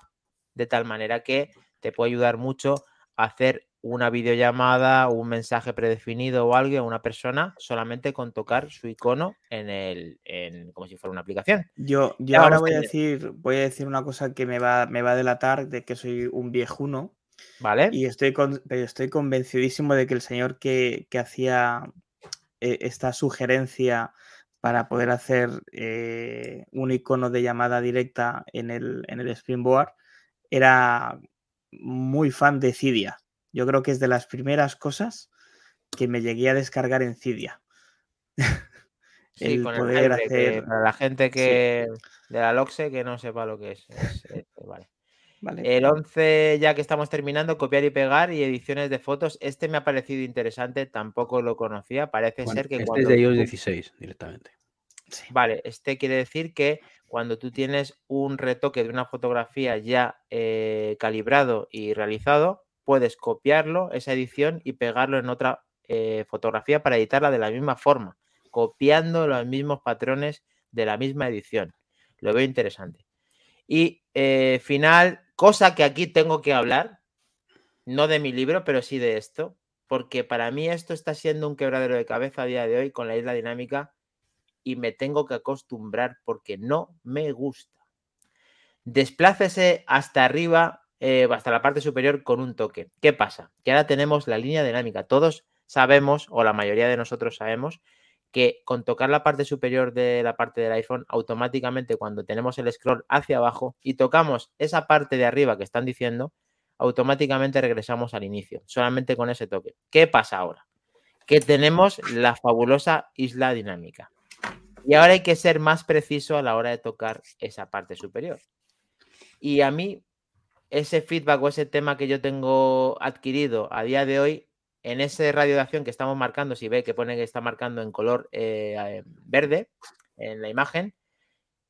de tal manera que te puede ayudar mucho a hacer una videollamada, un mensaje predefinido o algo a una persona solamente con tocar su icono en el, en, como si fuera una aplicación. Yo, yo ahora voy a decir, voy a decir una cosa que me va, me va a delatar de que soy un viejuno. Vale. Y estoy, con, pero estoy convencidísimo de que el señor que, que hacía eh, esta sugerencia para poder hacer eh, un icono de llamada directa en el, en el Springboard, era muy fan de Cydia. Yo creo que es de las primeras cosas que me llegué a descargar en Cydia. Sí, el con poder el hacer... para la gente que sí. de la LOXE que no sepa lo que es. es, es vale. El 11, ya que estamos terminando, copiar y pegar y ediciones de fotos. Este me ha parecido interesante, tampoco lo conocía. Parece bueno, ser que. Este cuando es de iOS 16 directamente. Sí. Vale, este quiere decir que cuando tú tienes un retoque de una fotografía ya eh, calibrado y realizado, puedes copiarlo, esa edición, y pegarlo en otra eh, fotografía para editarla de la misma forma, copiando los mismos patrones de la misma edición. Lo veo interesante. Y eh, final, cosa que aquí tengo que hablar, no de mi libro, pero sí de esto, porque para mí esto está siendo un quebradero de cabeza a día de hoy con la isla dinámica y me tengo que acostumbrar porque no me gusta. Desplácese hasta arriba, eh, hasta la parte superior con un toque. ¿Qué pasa? Que ahora tenemos la línea dinámica. Todos sabemos, o la mayoría de nosotros sabemos, que con tocar la parte superior de la parte del iPhone, automáticamente cuando tenemos el scroll hacia abajo y tocamos esa parte de arriba que están diciendo, automáticamente regresamos al inicio, solamente con ese toque. ¿Qué pasa ahora? Que tenemos la fabulosa isla dinámica. Y ahora hay que ser más preciso a la hora de tocar esa parte superior. Y a mí, ese feedback o ese tema que yo tengo adquirido a día de hoy, en ese radio de acción que estamos marcando, si ve que pone que está marcando en color eh, verde en la imagen,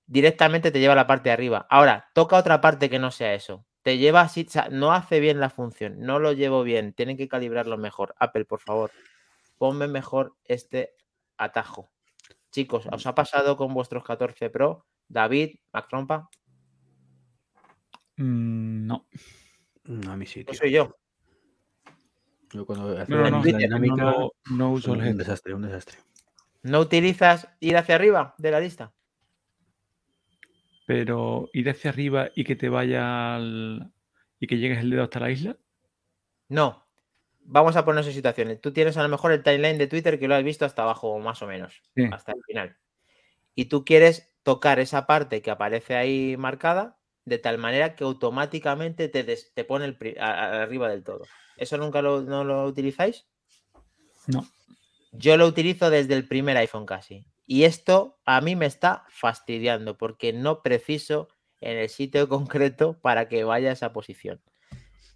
directamente te lleva a la parte de arriba. Ahora, toca otra parte que no sea eso. Te lleva así, o sea, no hace bien la función, no lo llevo bien, tienen que calibrarlo mejor. Apple, por favor, ponme mejor este atajo. Chicos, ¿os ha pasado con vuestros 14 Pro? David, Mac Trompa. Mm, no. No, a mí sí. No soy yo. Yo cuando no, no, la dinámica, no, no uso el un desastre, un desastre. ¿No utilizas ir hacia arriba de la lista? Pero ir hacia arriba y que te vaya al... y que llegues el dedo hasta la isla. No. Vamos a ponernos en situaciones. Tú tienes a lo mejor el timeline de Twitter que lo has visto hasta abajo, más o menos, Sí. hasta el final. Y tú quieres tocar esa parte que aparece ahí marcada de tal manera que automáticamente te, des- te pone el a- a- arriba del todo. ¿Eso nunca lo, no lo utilizáis? No. Yo lo utilizo desde el primer iPhone casi. Y esto a mí me está fastidiando porque no preciso en el sitio concreto para que vaya a esa posición.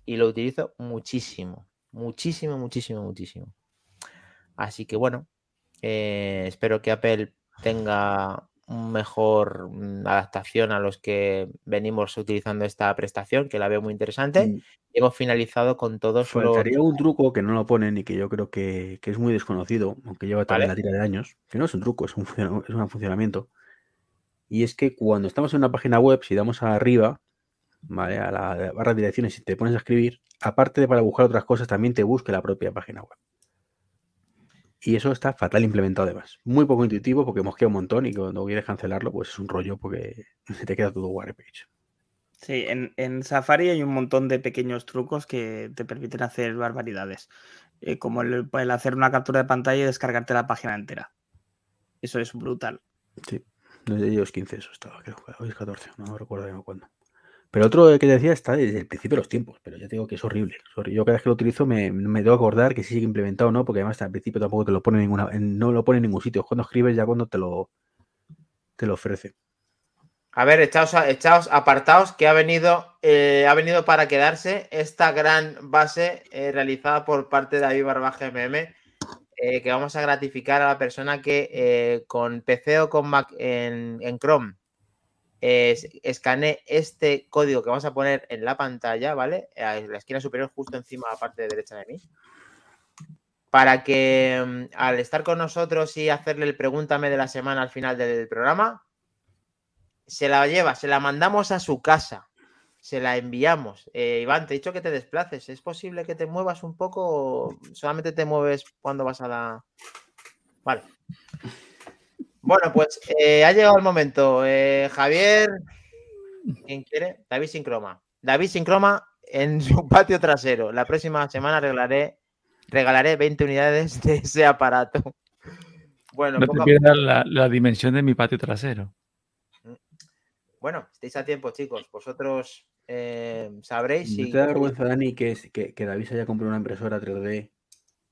Y lo utilizo muchísimo, muchísimo, muchísimo, muchísimo. Así que bueno, eh, espero que Apple tenga mejor mm, adaptación a los que venimos utilizando esta prestación, que la veo muy interesante. Mm, Y hemos finalizado con todos los... Faltaría un truco que no lo ponen y que yo creo que, que es muy desconocido, aunque lleva también Vale. la tira de años, que no es un truco, es un, es un funcionamiento. Y es que cuando estamos en una página web, si damos arriba, ¿vale? a la barra de direcciones y te pones a escribir, aparte de para buscar otras cosas, también te busque la propia página web. Y eso está fatal implementado además. Muy poco intuitivo porque mosquea un montón y cuando quieres cancelarlo, pues es un rollo porque se te queda todo warpage. Sí, en, en Safari hay un montón de pequeños trucos que te permiten hacer barbaridades. eh, como el, el hacer una captura de pantalla y descargarte la página entera. Eso es brutal. Sí, desde iOS 15 eso estaba, creo. Hoy es 14, no me recuerdo bien cuándo. Pero otro que te decía está desde el principio de los tiempos, pero ya te digo que es horrible. Yo cada vez que lo utilizo me, me debo acordar que sí sigue implementado o no, porque además al principio tampoco te lo pone en ninguna, no lo pone en ningún sitio. Cuando escribes ya cuando te lo, te lo ofrece. A ver, echaos, echaos, apartaos, que ha venido, eh, ha venido para quedarse esta gran base eh, realizada por parte de David Barbaje MM, eh, que vamos a gratificar a la persona que eh, con PC o con Mac en Chrome eh, este código que vamos a poner en la pantalla, ¿vale? En la esquina superior, justo encima de la parte derecha de mí. Para que mm, al estar con nosotros y hacerle el pregúntame de la semana al final del programa, se la lleva, se la mandamos a su casa, se la enviamos. Eh, Iván, te he dicho que te desplaces. ¿Es posible que te muevas un poco o solamente te mueves cuando vas a la... Vale. Bueno, pues eh, ha llegado el momento. Eh, Javier, ¿quién quiere? David sin croma. David sin croma en su patio trasero. La próxima semana regalaré, regalaré 20 unidades de ese aparato. Bueno, No poco te pierdas la, la dimensión de mi patio trasero. Bueno, estáis a tiempo, chicos. Vosotros eh, sabréis ¿No si. te da vergüenza, Dani, que, es- que, que David se haya comprado una impresora 3D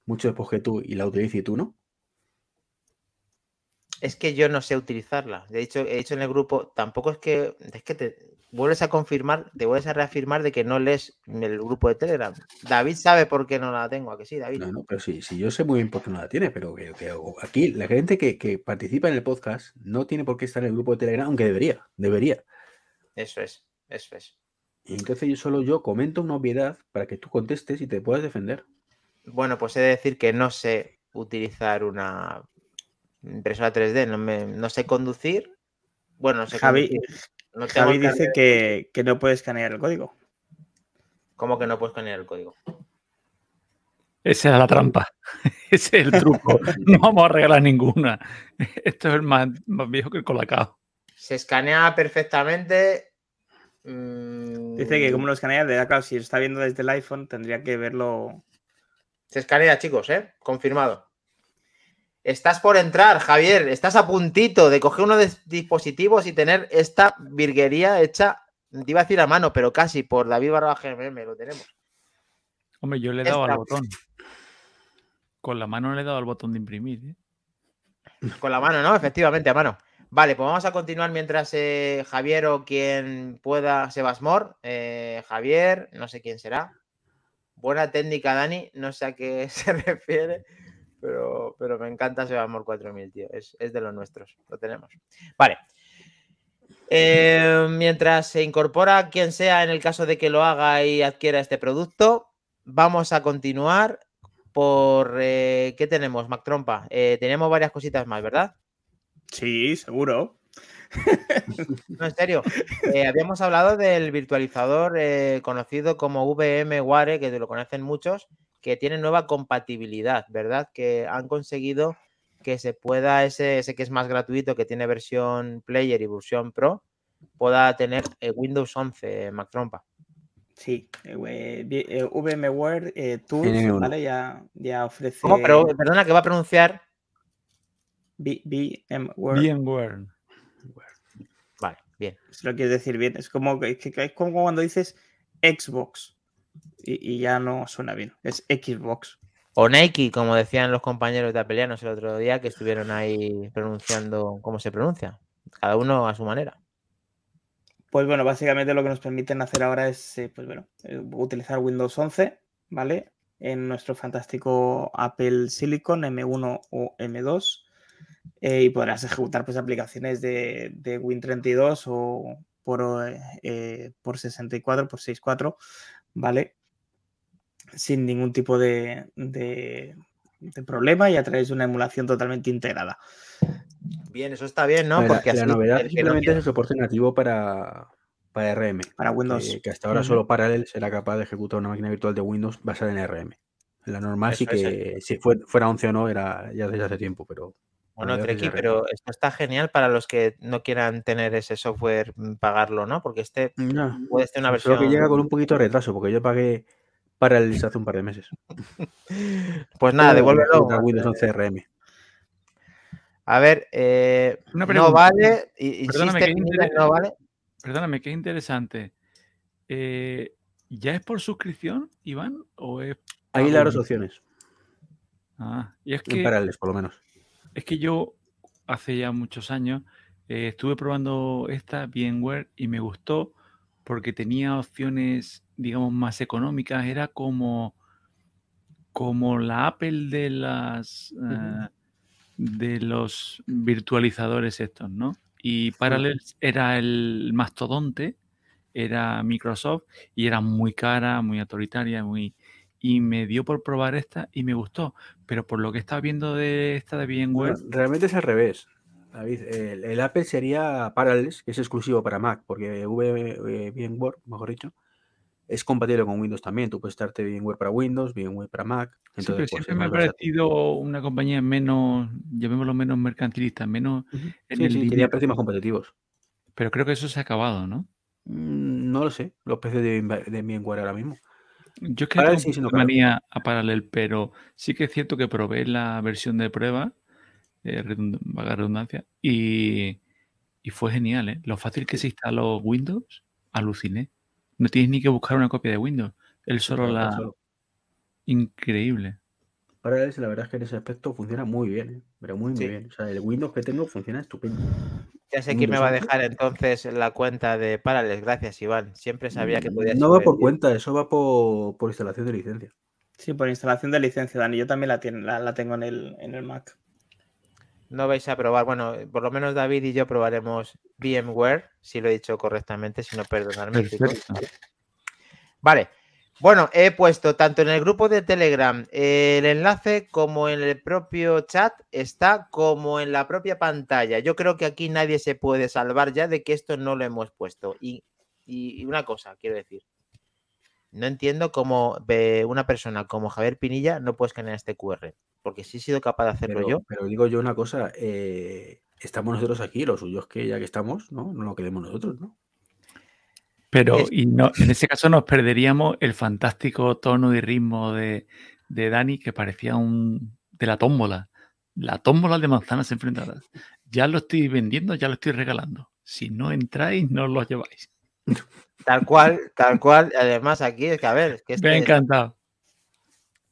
mucho después que tú y la utilice y tú no? Es que yo no sé utilizarla. De hecho, he dicho en el grupo, tampoco es que. Es que te vuelves a confirmar, te vuelves a reafirmar de que no lees el grupo de Telegram. David sabe por qué no la tengo, ¿a que sí, David? No, no, pero sí, sí, yo sé muy bien por qué no la tiene, pero que, que aquí la gente que, que participa en el podcast no tiene por qué estar en el grupo de Telegram, aunque debería, debería. Eso es, eso es. Y entonces yo solo yo comento una obviedad para que tú contestes y te puedas defender. Bueno, pues he de decir que no sé utilizar una impresora 3D, no, me, no sé conducir. Bueno, no sé Javi, conducir. No tengo Javi el dice que, que no puede escanear el código. ¿Cómo que no puedes poner el código? Esa era la trampa. Ese es el truco. No vamos a regalar ninguna. Esto es el más, más viejo que el colacao. Se escanea perfectamente. mm, Dice que como lo escanea, de claro, si lo está viendo desde el iPhone, tendría que verlo. Se escanea, chicos, ¿eh? Confirmado. Estás por entrar, Javier. Estás a puntito de coger uno de dispositivos y tener esta virguería hecha, te iba a decir a mano, pero casi por David Barba GMM, lo tenemos. Hombre, yo le he dado al botón. Con la mano le he dado al botón de imprimir. ¿eh? Con la mano, ¿no? Efectivamente, a mano. Vale, pues vamos a continuar mientras eh, Javier o quien pueda, Sebasmor. Eh, Javier, no sé quién será. Buena técnica, Dani. No sé a qué se refiere, pero, pero me encanta Sebasmor 4000, tío. Es, es de los nuestros. Lo tenemos. Vale. Eh, mientras se incorpora quien sea en el caso de que lo haga y adquiera este producto, vamos a continuar por... eh, ¿Qué tenemos, Mac Trompa? Eh, tenemos varias cositas más, ¿verdad? Sí, seguro. No, en serio. Eh, habíamos hablado del virtualizador eh, conocido como VMware, que lo conocen muchos, que tiene nueva compatibilidad, ¿verdad? Que han conseguido que se pueda, ese, ese que es más gratuito, que tiene versión Player y versión Pro, pueda tener eh, Windows 11, Mac Trompa. Sí, eh, eh, VMware eh, Tools, NM1. ¿vale? Ya, ya ofrece ¿Cómo? Pero, perdona, que va a pronunciar. VMware. VMware. Vale, bien. Si lo quieres decir bien. Es como, que es como cuando dices Xbox y, y ya no suena bien. Es Xbox. O Nike, como decían los compañeros de Apelianos el otro día, que estuvieron ahí pronunciando cómo se pronuncia. Cada uno a su manera. Pues bueno, básicamente lo que nos permiten hacer ahora es eh, pues bueno, eh, utilizar Windows 11, ¿vale? En nuestro fantástico Apple Silicon M1 o M2 eh, y podrás ejecutar pues aplicaciones de, de Win32 o por, eh, por 64, por 64, ¿vale? Sin ningún tipo de, de- de problema y a través de una emulación totalmente integrada. Bien, eso está bien, ¿no? la, Porque la así novedad el que no simplemente es el soporte nativo para, para RM. Para Windows. Que, que hasta ahora solo Parallel será capaz de ejecutar una máquina virtual de Windows basada en RM. La normal sí Eso que si fue- fuera 11 o no era ya desde hace tiempo, pero Bueno, Treki, CRM. pero esto está genial para los que no quieran tener ese software, mm, pagarlo, ¿no? Porque este No, puede ser una versión. que llega con un poquito de retraso, porque yo pagué para el hace un par de meses. Pues nada, devuélvelo. Windows 11 RM. A ver, eh, Una no pregunta. vale. y- Perdóname, que Pinilla, inter- no vale. Perdóname, qué interesante. Eh, ¿Ya es por suscripción, Iván? ¿O es.? Hay dos opciones, Ah, y es en que, paralelos, por lo menos. Es que yo hace ya muchos años eh, estuve probando esta VMware y me gustó porque tenía opciones, digamos, más económicas. Era como, como la Apple de las eh, de los virtualizadores estos, ¿no? Y Parallels era el mastodonte, era Microsoft y era muy cara, muy autoritaria, muy y me dio por probar esta y me gustó, pero por lo que estaba viendo de esta de VMware, Bueno, realmente es al revés. David, el, el Apple sería Parallels, que es exclusivo para Mac, porque V- eh, VMware, mejor dicho, es compatible con Windows también. Tú puedes estarte VMware para Windows, VMware para Mac. Sí, pero Entonces, pues, siempre me ha parecido una compañía menos, llamémoslo menos mercantilista, menos Ujú. en Sí, el sí, tenía precios más competitivos. Pero creo que eso se ha acabado, ¿no? Mm, No lo sé, los precios de, de VMware ahora mismo. Yo es que Parallel tengo manía a Parallel, pero sí que es cierto que probé la versión de prueba, eh, redund- vaga redundancia, y, y fue genial, ¿eh? Lo fácil que se instaló Windows, aluciné. No tienes ni que buscar una copia de Windows. Él solo la... Increíble. Parallels, la verdad es que en ese aspecto funciona muy bien, ¿eh? pero muy, muy Sí. bien. O sea, el Windows que tengo funciona estupendo. Ya sé quién me va a dejar entonces la cuenta de Parallels. Gracias, Iván. Siempre sabía que podía No va por cuenta, eso va por, por instalación de licencia. Sí, por instalación de licencia, Dani. Yo también la, tien- la, la tengo en el, en el Mac. No vais a probar. Bueno, por lo menos David y yo probaremos VMware, si lo he dicho correctamente, si no. Perfecto. Vale. Bueno, he puesto tanto en el grupo de Telegram eh, el enlace como en el propio chat está como en la propia pantalla. Yo creo que aquí nadie se puede salvar ya de que esto no lo hemos puesto. Y, una cosa, quiero decir. No entiendo cómo una persona como Javier Pinilla no puede escanear este QR. Porque si he sido capaz de hacerlo Pero, yo. pero digo yo una cosa, eh, estamos nosotros aquí, lo suyo es que ya que estamos, ¿no? No lo queremos nosotros, ¿no? Pero y no, en ese caso nos perderíamos el fantástico tono y ritmo de, de Dani que parecía un de la tómbola. La tómbola de manzanas enfrentadas. Ya lo estoy vendiendo, ya lo estoy regalando. Si no entráis, no lo lleváis. Tal cual, tal cual. Además, aquí es que, a ver, es que Me ha encantado.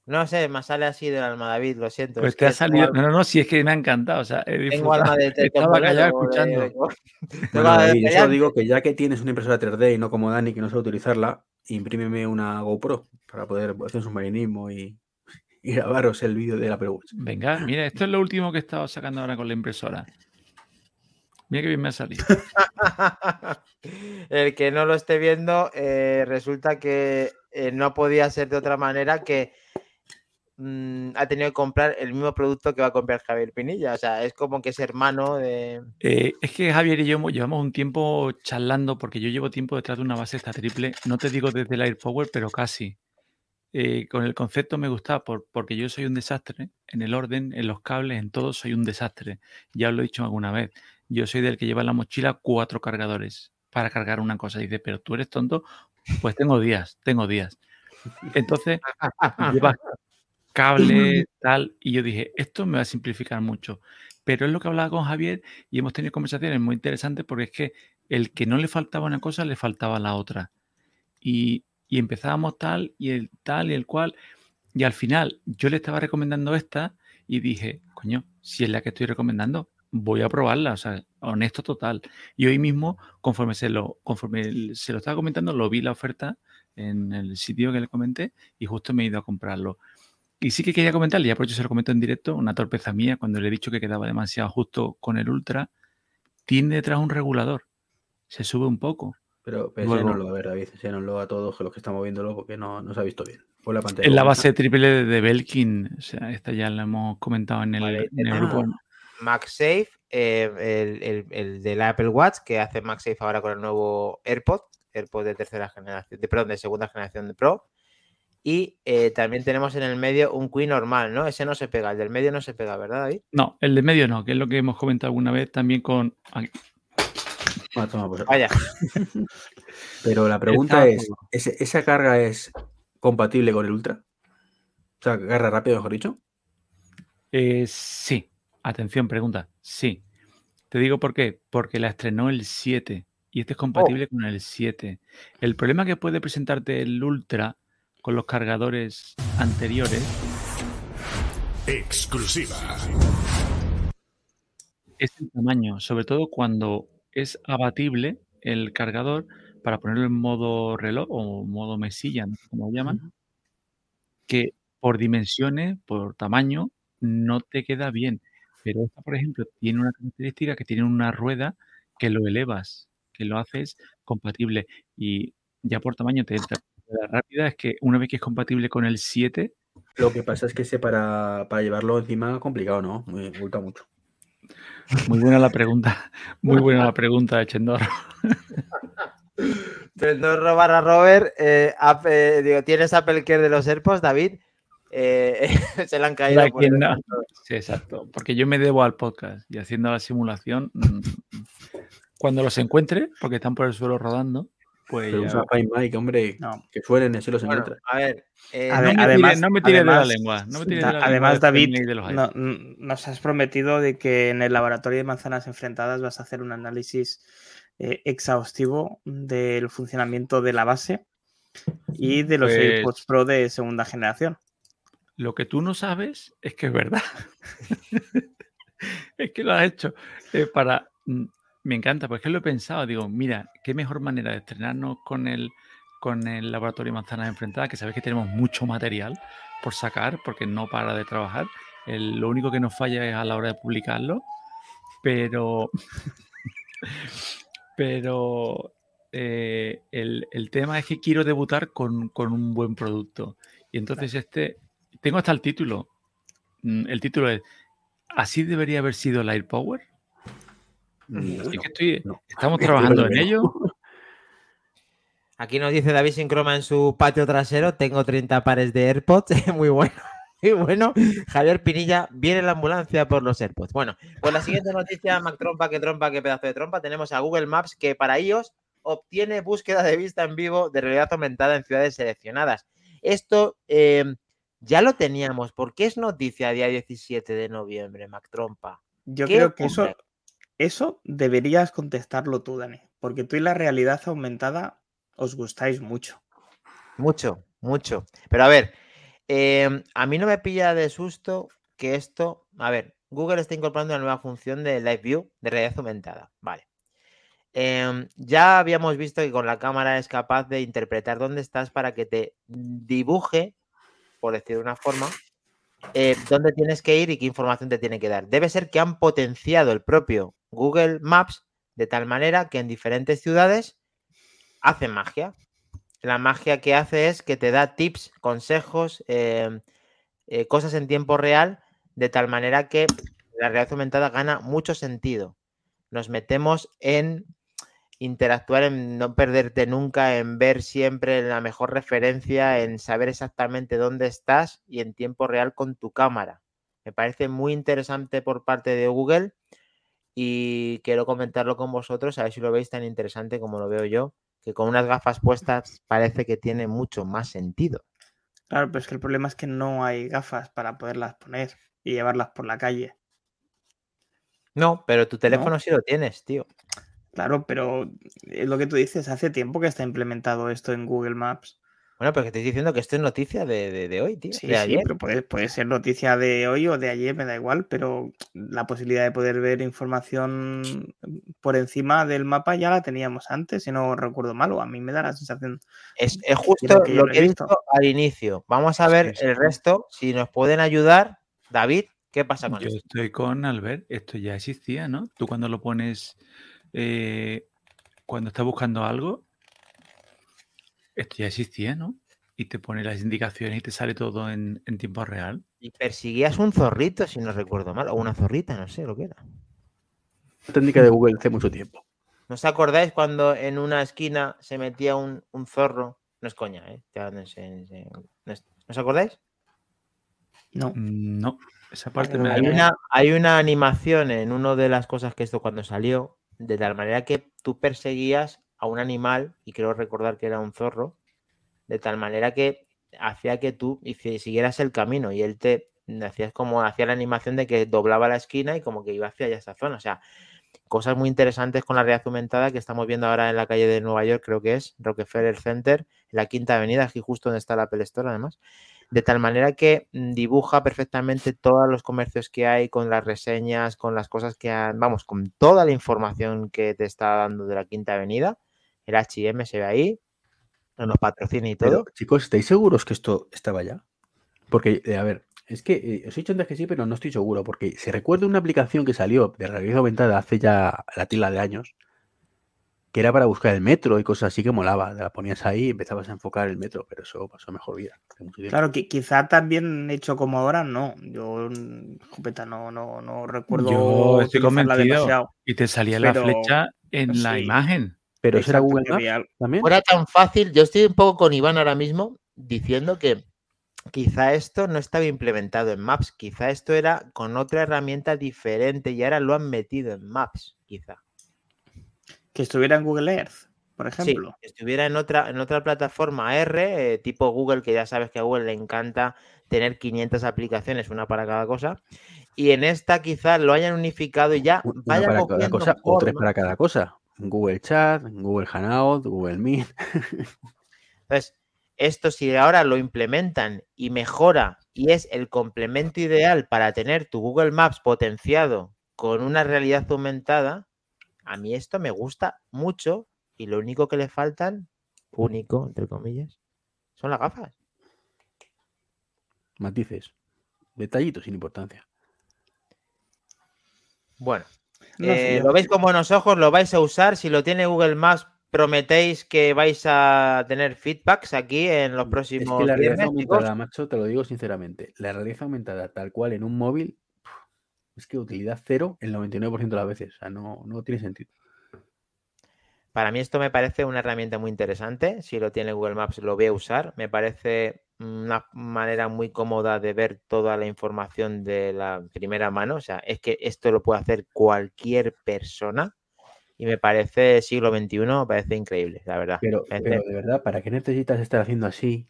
No sé, me sale así del alma, David, lo siento. Pues es te ha salido. No, no, no, si es que me ha encantado. O sea, he tengo alma de, de Estaba callado de- escuchando. de- tengo Bueno, de David, yo digo que ya que tienes una impresora 3D y no como Dani que no sabe utilizarla, imprímeme una GoPro para poder hacer un submarinismo y, y grabaros el vídeo de la Watch. Venga, mira, esto es lo último que he estado sacando ahora con la impresora. Mira que bien me ha salido. El que no lo esté viendo, eh, resulta que eh, no podía ser de otra manera que mm, ha tenido que comprar el mismo producto que va a comprar Javier Pinilla. O sea, es como que es hermano de. Eh, es que Javier y yo llevamos un tiempo charlando porque yo llevo tiempo detrás de una base esta triple. No te digo desde el AirPower, pero casi. Eh, con el concepto me gusta por- porque yo soy un desastre en el orden, en los cables, en todo soy un desastre. Ya os lo he dicho alguna vez. Yo soy del que lleva en la mochila cuatro cargadores para cargar una cosa. Dice, pero tú eres tonto. Pues tengo días, tengo días. Entonces, llevas cable, tal, y yo dije, esto me va a simplificar mucho. Pero es lo que hablaba con Javier y hemos tenido conversaciones muy interesantes porque es que el que no le faltaba una cosa, le faltaba la otra. Y, y empezábamos tal y el tal y el cual. Y al final yo le estaba recomendando esta y dije, coño, si es la que estoy recomendando, voy a probarla. O sea, honesto total. Y hoy mismo, conforme se lo, conforme se lo estaba comentando, lo vi la oferta en el sitio que le comenté y justo me he ido a comprarlo. Y sí que quería comentarle, ya por eso se lo comento en directo, una torpeza mía cuando le he dicho que quedaba demasiado justo con el Ultra, tiene detrás un regulador. Se sube un poco. Pero, pero Luego- enséñanoslo, a ver, David, enséñanoslo a todos los que estamos viéndolo porque no, no se ha visto bien. Pon la pantalla. En la base triple de, de Belkin, o sea, esta ya la hemos comentado en el, Vale, en el ah, grupo. MagSafe, eh, el, el, el del Apple Watch, que hace MagSafe ahora con el nuevo AirPod, AirPod de tercera generación, de, perdón, de segunda generación de Pro. Y eh, también tenemos en el medio un Qi normal, ¿no? Ese no se pega, el del medio no se pega, ¿verdad, David? No, el de medio no, que es lo que hemos comentado alguna vez también con. Ah, toma, pues, Vaya. Pero la pregunta Está es, ¿ese- ¿esa carga es compatible con el Ultra? O sea, carga rápido, mejor dicho. Eh, sí, atención, pregunta. Sí. Te digo por qué. Porque la estrenó el 7 y este es compatible con el 7. El problema que puede presentarte el Ultra con los cargadores anteriores Exclusiva. es el tamaño, sobre todo cuando es abatible el cargador para ponerlo en modo reloj o modo mesilla, no sé cómo lo llaman, que por dimensiones, por tamaño, no te queda bien. Pero esta, por ejemplo, tiene una característica que tiene una rueda que lo elevas, que lo haces compatible y ya por tamaño te entra. La rápida es que una vez que es compatible con el 7, Lo que pasa es que ese para, para llevarlo encima complicado, ¿no? Me gusta mucho. muy buena la pregunta, muy buena la pregunta, Chendor. Pedro barra Robert, eh, app- eh, digo, ¿tienes Apple Care de los AirPods, David? Eh, se le han caído. Por no- Sí, exacto. Porque yo me debo al podcast y haciendo la simulación, mm, cuando los encuentre, porque están por el suelo rodando, pues Pero ya- usa Find Mike, hombre, No. que suelen, así los Bueno, encuentra. a ver, eh, A no, ver, me además- tires, no me tires de la lengua. No me tires Da- de la lengua Además, del David, de los no- nos has prometido de que en el laboratorio de manzanas enfrentadas vas a hacer un análisis eh, exhaustivo del funcionamiento de la base y de los Pues- AirPods Pro de segunda generación. Lo que tú no sabes es que es verdad. es que lo has hecho. eh, para. Me encanta, porque es que lo he pensado. Digo, mira, qué mejor manera de estrenarnos con el, con el laboratorio manzanas enfrentadas, que sabes que tenemos mucho material por sacar, porque no para de trabajar. El- lo único que nos falla es a la hora de publicarlo. Pero. pero. eh, el, el tema es que quiero debutar con, con un buen producto. Y entonces este, tengo hasta el título. Mm, El título es ¿Así debería haber sido el AirPower? Así que estoy, no. estamos trabajando en que ello. Aquí nos dice David sin croma en su patio trasero. Tengo 30 pares de AirPods. Muy bueno. Muy bueno. Javier Pinilla, viene la ambulancia por los AirPods. Bueno, pues la siguiente noticia, Mac Trompa, que trompa, qué pedazo de trompa. Tenemos a Google Maps que para iOS obtiene búsqueda de vista en vivo de realidad aumentada en ciudades seleccionadas. Esto eh, ya lo teníamos. ¿Por qué es noticia a día 17 de noviembre, Mac Trompa? Yo ¿Qué creo que ocurre? eso deberías contestarlo tú, Dani, porque tú y la realidad aumentada os gustáis mucho. Mucho, mucho. Pero a ver, eh, a mí no me pilla de susto que esto. A ver, Google está incorporando una nueva función de Live View de realidad aumentada. Vale. Em, ya habíamos visto que con la cámara es capaz de interpretar dónde estás para que te dibuje, por decir de una forma, eh, dónde tienes que ir y qué información te tiene que dar. Debe ser que han potenciado el propio Google Maps de tal manera que en diferentes ciudades hace magia. La magia que hace es que te da tips, consejos, eh, eh, cosas en tiempo real, de tal manera que la realidad aumentada gana mucho sentido. Nos metemos en interactuar, en no perderte nunca, en ver siempre la mejor referencia, en saber exactamente dónde estás y en tiempo real con tu cámara. Me parece muy interesante por parte de Google y quiero comentarlo con vosotros, a ver si lo veis tan interesante como lo veo yo, que con unas gafas puestas parece que tiene mucho más sentido. Claro, pero es que el problema es que no hay gafas para poderlas poner y llevarlas por la calle. No, pero tu teléfono sí lo tienes, tío. Claro, pero es lo que tú dices, hace tiempo que está implementado esto en Google Maps. Bueno, pero que te estoy diciendo que esto es noticia de, de- de hoy, tío. Sí, de sí, ayer. pero puede, puede ser noticia de hoy o de ayer, me da igual, pero la posibilidad de poder ver información por encima del mapa ya la teníamos antes, si no recuerdo mal, o a mí me da la sensación. Es, es justo que lo que he visto. visto al inicio. Vamos a ver Sí, sí, el sí. resto, si nos pueden ayudar. David, ¿qué pasa con Yo esto? estoy con Albert, esto ya existía, ¿no? Tú cuando lo pones, eh, cuando estás buscando algo, esto ya existía, ¿no? Y te pone las indicaciones y te sale todo en, en tiempo real. Y perseguías un zorrito, si no recuerdo mal, o una zorrita, no sé lo que era. técnica de Google hace mucho tiempo. ¿No os acordáis cuando en una esquina se metía un, un zorro? No es coña, ¿eh? Ya no sé, no sé. ¿No os acordáis? No. No, esa parte no, me Hay una, hay una animación en una de las cosas que esto cuando salió, de tal manera que tú perseguías a un animal, y creo recordar que era un zorro, de tal manera que hacía que tú siguieras el camino y él te hacías como hacía la animación de que doblaba la esquina y como que iba hacia allá esa zona. O sea, cosas muy interesantes con la realidad aumentada que estamos viendo ahora en la calle de Nueva York, creo que es Rockefeller Center, en la quinta avenida, aquí justo donde está la Apple Store, además. De tal manera que dibuja perfectamente todos los comercios que hay, con las reseñas, con las cosas que han, vamos, con toda la información que te está dando de la quinta avenida. El HM se ve ahí, nos patrocina y todo. Pero, chicos, ¿estáis seguros que esto estaba ya? Porque, eh, a ver, es que eh, os he dicho antes que sí, pero no estoy seguro. Porque se recuerda una aplicación que salió de realidad aumentada hace ya la tila de años, que era para buscar el metro y cosas así que molaba. La ponías ahí y empezabas a enfocar el metro, pero eso pasó a mejor vida. Claro, que quizá también hecho como ahora, no. Yo, escopeta, no, no, no recuerdo. Yo estoy convencido. demasiado. Y te salía Pero- la flecha en la sí. imagen. Pero Exacto, Google Maps también. fuera tan fácil, yo estoy un poco con Iván ahora mismo diciendo que quizá esto no estaba implementado en Maps, quizá esto era con otra herramienta diferente y ahora lo han metido en Maps, quizá. Que estuviera en Google Earth, por Sí, ejemplo. que estuviera en otra, en otra plataforma R, eh, tipo Google, que ya sabes que a Google le encanta tener 500 aplicaciones, una para cada cosa, y en esta quizá lo hayan unificado y ya Una vaya para cada cogiendo cosa o tres para cada cosa. Google Chat, Google Hangout, Google Meet. Entonces, esto si ahora lo implementan y mejora y es el complemento ideal para tener tu Google Maps potenciado con una realidad aumentada, a mí esto me gusta mucho y lo único que le faltan, único, entre comillas, son las gafas. Matices. Detallitos sin importancia. Bueno, No eh, lo veis con buenos ojos, lo vais a usar. Si lo tiene Google Maps, prometéis que vais a tener feedbacks aquí en los Es próximos que la realidad viernes, chicos. aumentada, macho, te lo digo sinceramente, la realidad aumentada tal cual en un móvil, es que utilidad cero el 99% de las veces. O sea, no, no tiene sentido. Para mí esto me parece una herramienta muy interesante. Si lo tiene Google Maps, lo voy a usar. Me parece una manera muy cómoda de ver toda la información de la primera mano. O sea, es que esto lo puede hacer cualquier persona. Y me parece siglo XXI, me parece increíble, la verdad. Pero, de verdad, ¿para qué necesitas estar haciendo así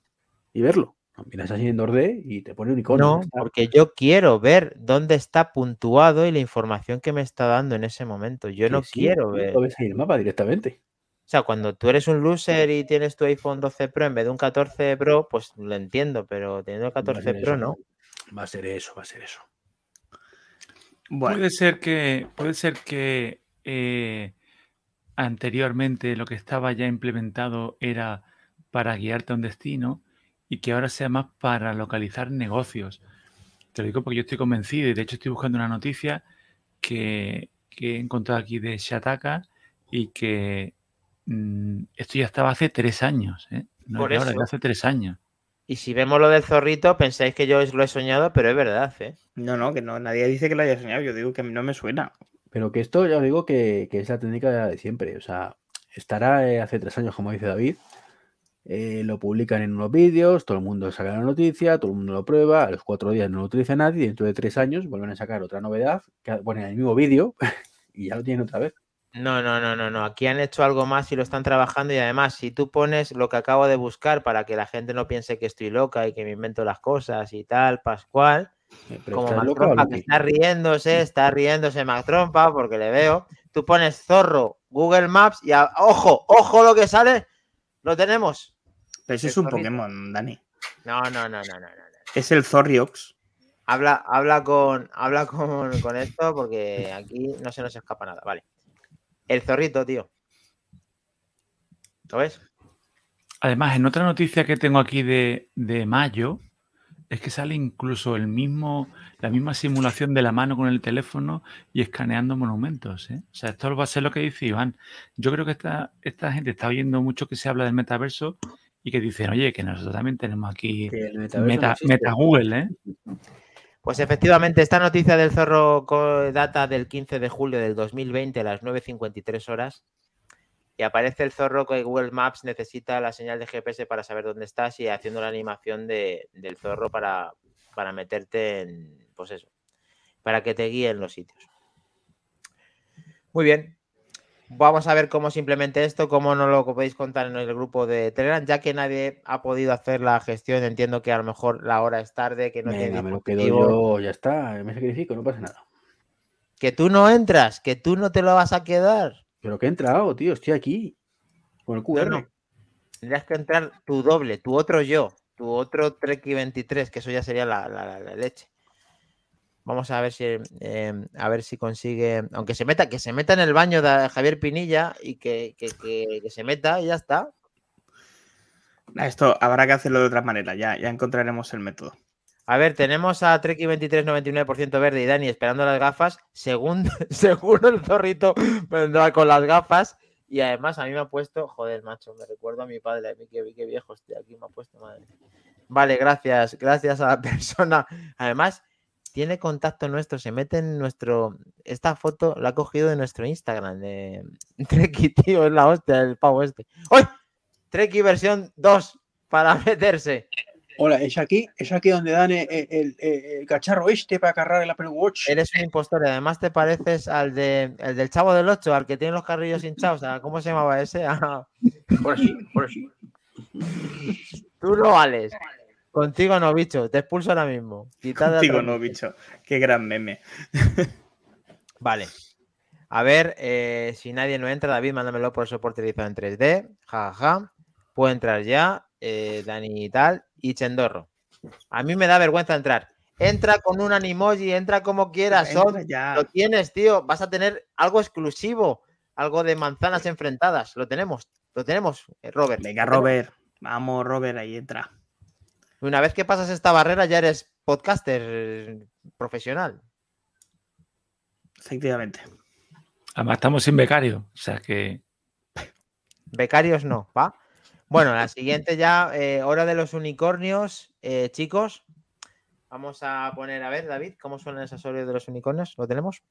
y verlo? Miras así en 2D y te pone un icono. No, porque yo quiero ver dónde está puntuado y la información que me está dando en ese momento. Yo no sí, quiero ver. Lo ves ahí el mapa directamente. O sea, cuando tú eres un loser y tienes tu iPhone 12 Pro en vez de un 14 Pro, pues lo entiendo, pero teniendo el Va a 14 ser Pro eso. no. Va a ser eso, va a ser eso. Bueno, Puede ser que, puede ser que eh, anteriormente lo que estaba ya implementado era para guiarte a un destino y que ahora sea más para localizar negocios. Te lo digo porque yo estoy convencido y de hecho estoy buscando una noticia que, que he encontrado aquí de Shataka y que mm, esto ya estaba hace tres años. ¿eh? No Por ahora, hace tres años. Y si vemos lo del zorrito, pensáis que yo lo he soñado, pero es verdad, ¿eh? no, no, que no, nadie dice que lo haya soñado. Yo digo que a mí no me suena. Pero que esto ya os digo que, que es la técnica de siempre. O sea, estará eh, hace tres años, como dice David. eh, lo publican en unos vídeos, todo el mundo saca la noticia, todo el mundo lo prueba, a los cuatro días no lo utiliza nadie, y dentro de tres años vuelven a sacar otra novedad, que ponen el mismo vídeo y ya lo tienen otra vez. No, no, no, no, no. Aquí han hecho algo más y lo están trabajando. Y además, si tú pones lo que acabo de buscar para que la gente no piense que estoy loca y que me invento las cosas y tal, Pascual, Pero como ¿estás Mac loca o Trompa, que está riéndose, está riéndose Mac Trompa porque le veo. Tú pones zorro, Google Maps y a- ojo, ojo lo que sale, lo tenemos. Pero eso es un zorrito. Pokémon, Dani. No, no, no, no, no, no. no. Es el Zorriox. Habla, habla con, habla con, con esto porque aquí no se nos escapa nada. Vale. El zorrito, tío. ¿Lo ves? Además, en otra noticia que tengo aquí de, de mayo, es que sale incluso el mismo, la misma simulación de la mano con el teléfono y escaneando monumentos. ¿eh? O sea, esto va a ser lo que dice Iván. Yo creo que esta, esta gente está oyendo mucho que se habla del metaverso y que dicen, oye, que nosotros también tenemos aquí no meta, meta Google, ¿eh? Pues efectivamente, esta noticia del zorro data del 15 de julio del 2020 a las 9.53 horas. y aparece el zorro que Google Maps necesita la señal de GPS para saber dónde estás y haciendo la animación de- del zorro para, para meterte en, pues eso, para que te guíe en los sitios. Muy bien. Vamos a ver cómo se implemente esto, cómo no lo podéis contar en el grupo de Telegram, ya que nadie ha podido hacer la gestión. Entiendo que a lo mejor la hora es tarde, que no tiene Venga, me lo quedo yo, ya está, me sacrifico, no pasa nada. Que tú no entras, que tú no te lo vas a quedar. Pero que he entrado, tío, estoy aquí. Con el QR. No, no. Tendrías que entrar tu doble, tu otro yo, tu otro Treki 23, que eso ya sería la, la- la- la leche. Vamos a ver si eh, a ver si consigue. Aunque se meta, que se meta en el baño de Javier Pinilla y que, que- que- que se meta y ya está. Esto habrá que hacerlo de otra manera, ya, ya encontraremos el método. A ver, tenemos a Treki 23 99% verde y Dani esperando las gafas. Según, según el zorrito vendrá con las gafas. Y además a mí me ha puesto, joder, macho, me recuerdo a mi padre, a mí qué, qué viejo estoy aquí, me ha puesto madre. Vale, gracias, gracias a la persona. Además, tiene contacto nuestro, se mete en nuestro. Esta foto la ha cogido de nuestro Instagram de Treki, tío, es la hostia, el pavo este. ¡Uy! Treki versión 2 para meterse. Hola, es aquí, es aquí donde dan el, el- el- el cacharro este para cargar el Apple Watch. Eres un impostor y además te pareces al de, el del chavo del 8, al que tiene los carrillos hinchados. ¿a ¿Cómo se llamaba ese? Por así, por así. Tú no vales. Contigo no, bicho. Te expulso ahora mismo. Quitad de Digo, atrás. no, bicho. Qué gran meme. Vale. A ver, eh, si nadie no entra, David, mándamelo por soporte realizado en 3D. Ja, ja, ja. Puedo entrar ya. eh, Dani y tal. Y Chendorro. A mí me da vergüenza entrar. Entra con un animoji, entra como quieras. Son. Lo tienes, tío. Vas a tener algo exclusivo. Algo de manzanas enfrentadas. Lo tenemos. Lo tenemos, eh, Robert. Venga. Robert. Vamos, Robert, ahí entra. Una vez que pasas esta barrera, ya eres podcaster profesional. Efectivamente. Además, estamos sin becario. O sea que. Becarios no, ¿va? Bueno, la siguiente ya, eh, hora de los unicornios. Eh, chicos, vamos a poner, a ver, David, ¿cómo suenan esas horas de los unicornios? ¿Lo tenemos?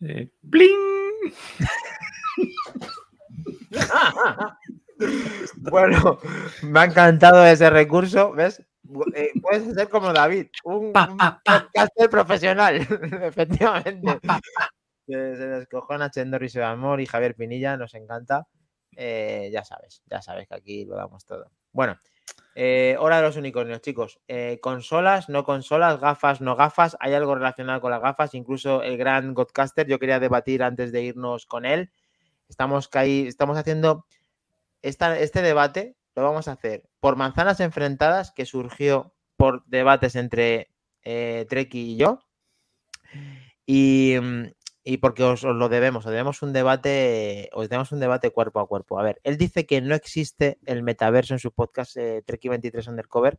eh, ¡pling! Bueno, me ha encantado ese recurso, ¿ves? Eh, puedes ser como David, un, un podcaster profesional, efectivamente. Se se descojona Chendor y Sebamor y Javier Pinilla, nos encanta. Eh, ya sabes, ya sabes que aquí lo damos todo. Bueno, eh, hora de los unicornios, chicos. Consolas, no consolas, gafas, no gafas. Hay algo relacionado con las gafas, incluso el gran Godcaster. Yo quería debatir antes de irnos con él. Estamos, caí, estamos haciendo este debate, lo vamos a hacer por manzanas enfrentadas que surgió por debates entre eh, Treki y yo. Y, mm, y porque os, os lo debemos, os debemos un debate, os debemos un debate cuerpo a cuerpo. A ver, él dice que no existe el metaverso en su podcast eh, Treki 23 Undercover,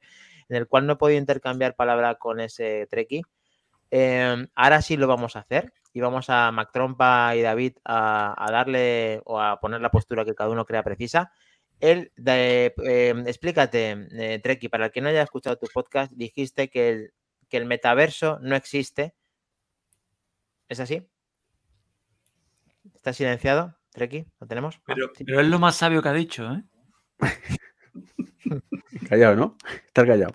en el cual no he podido intercambiar palabra con ese Treki. Eh, ahora sí lo vamos a hacer y vamos a Mac Trompa y David a, a darle o a poner la postura que cada uno crea precisa. Él, de- eh, explícate, eh, Treki, para el que no haya escuchado tu podcast, dijiste que el, que el metaverso no existe. ¿Es así? ¿Está silenciado, Treki? ¿Lo tenemos? Ah, Pero, sí. pero es lo más sabio que ha dicho, ¿eh? Callado, ¿no? Estar callado.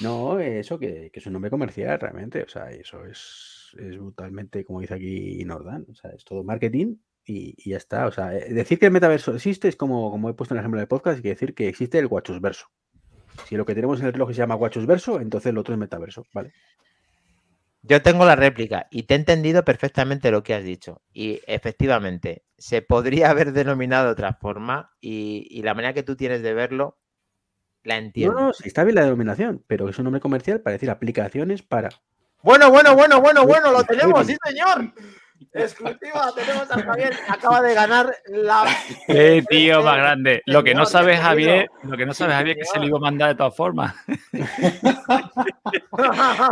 No, eso que, es un nombre comercial realmente. O sea, eso es, es brutalmente, como dice aquí Nordan. O sea, es todo marketing y, ya está. O sea, eh, decir que el metaverso existe es como, como he puesto en el ejemplo del podcast, que decir que existe el Guachusverso. Si lo que tenemos en el reloj se llama Guachusverso, entonces lo otro es metaverso, ¿vale? Yo tengo la réplica y te he entendido perfectamente lo que has dicho. Y efectivamente, se podría haber denominado de otra forma y la manera que tú tienes de verlo, la No, entiendo. no, sí, está bien la denominación, pero es un nombre comercial para decir aplicaciones para. Bueno, bueno, bueno, bueno, bueno, lo tenemos, sí, señor. Exclusiva, tenemos a Javier, acaba de ganar la. ¡Qué tío más grande! Lo que no Señor, sabe bienvenido. Javier, lo que no sabe Javier es que se le iba a mandar de todas formas.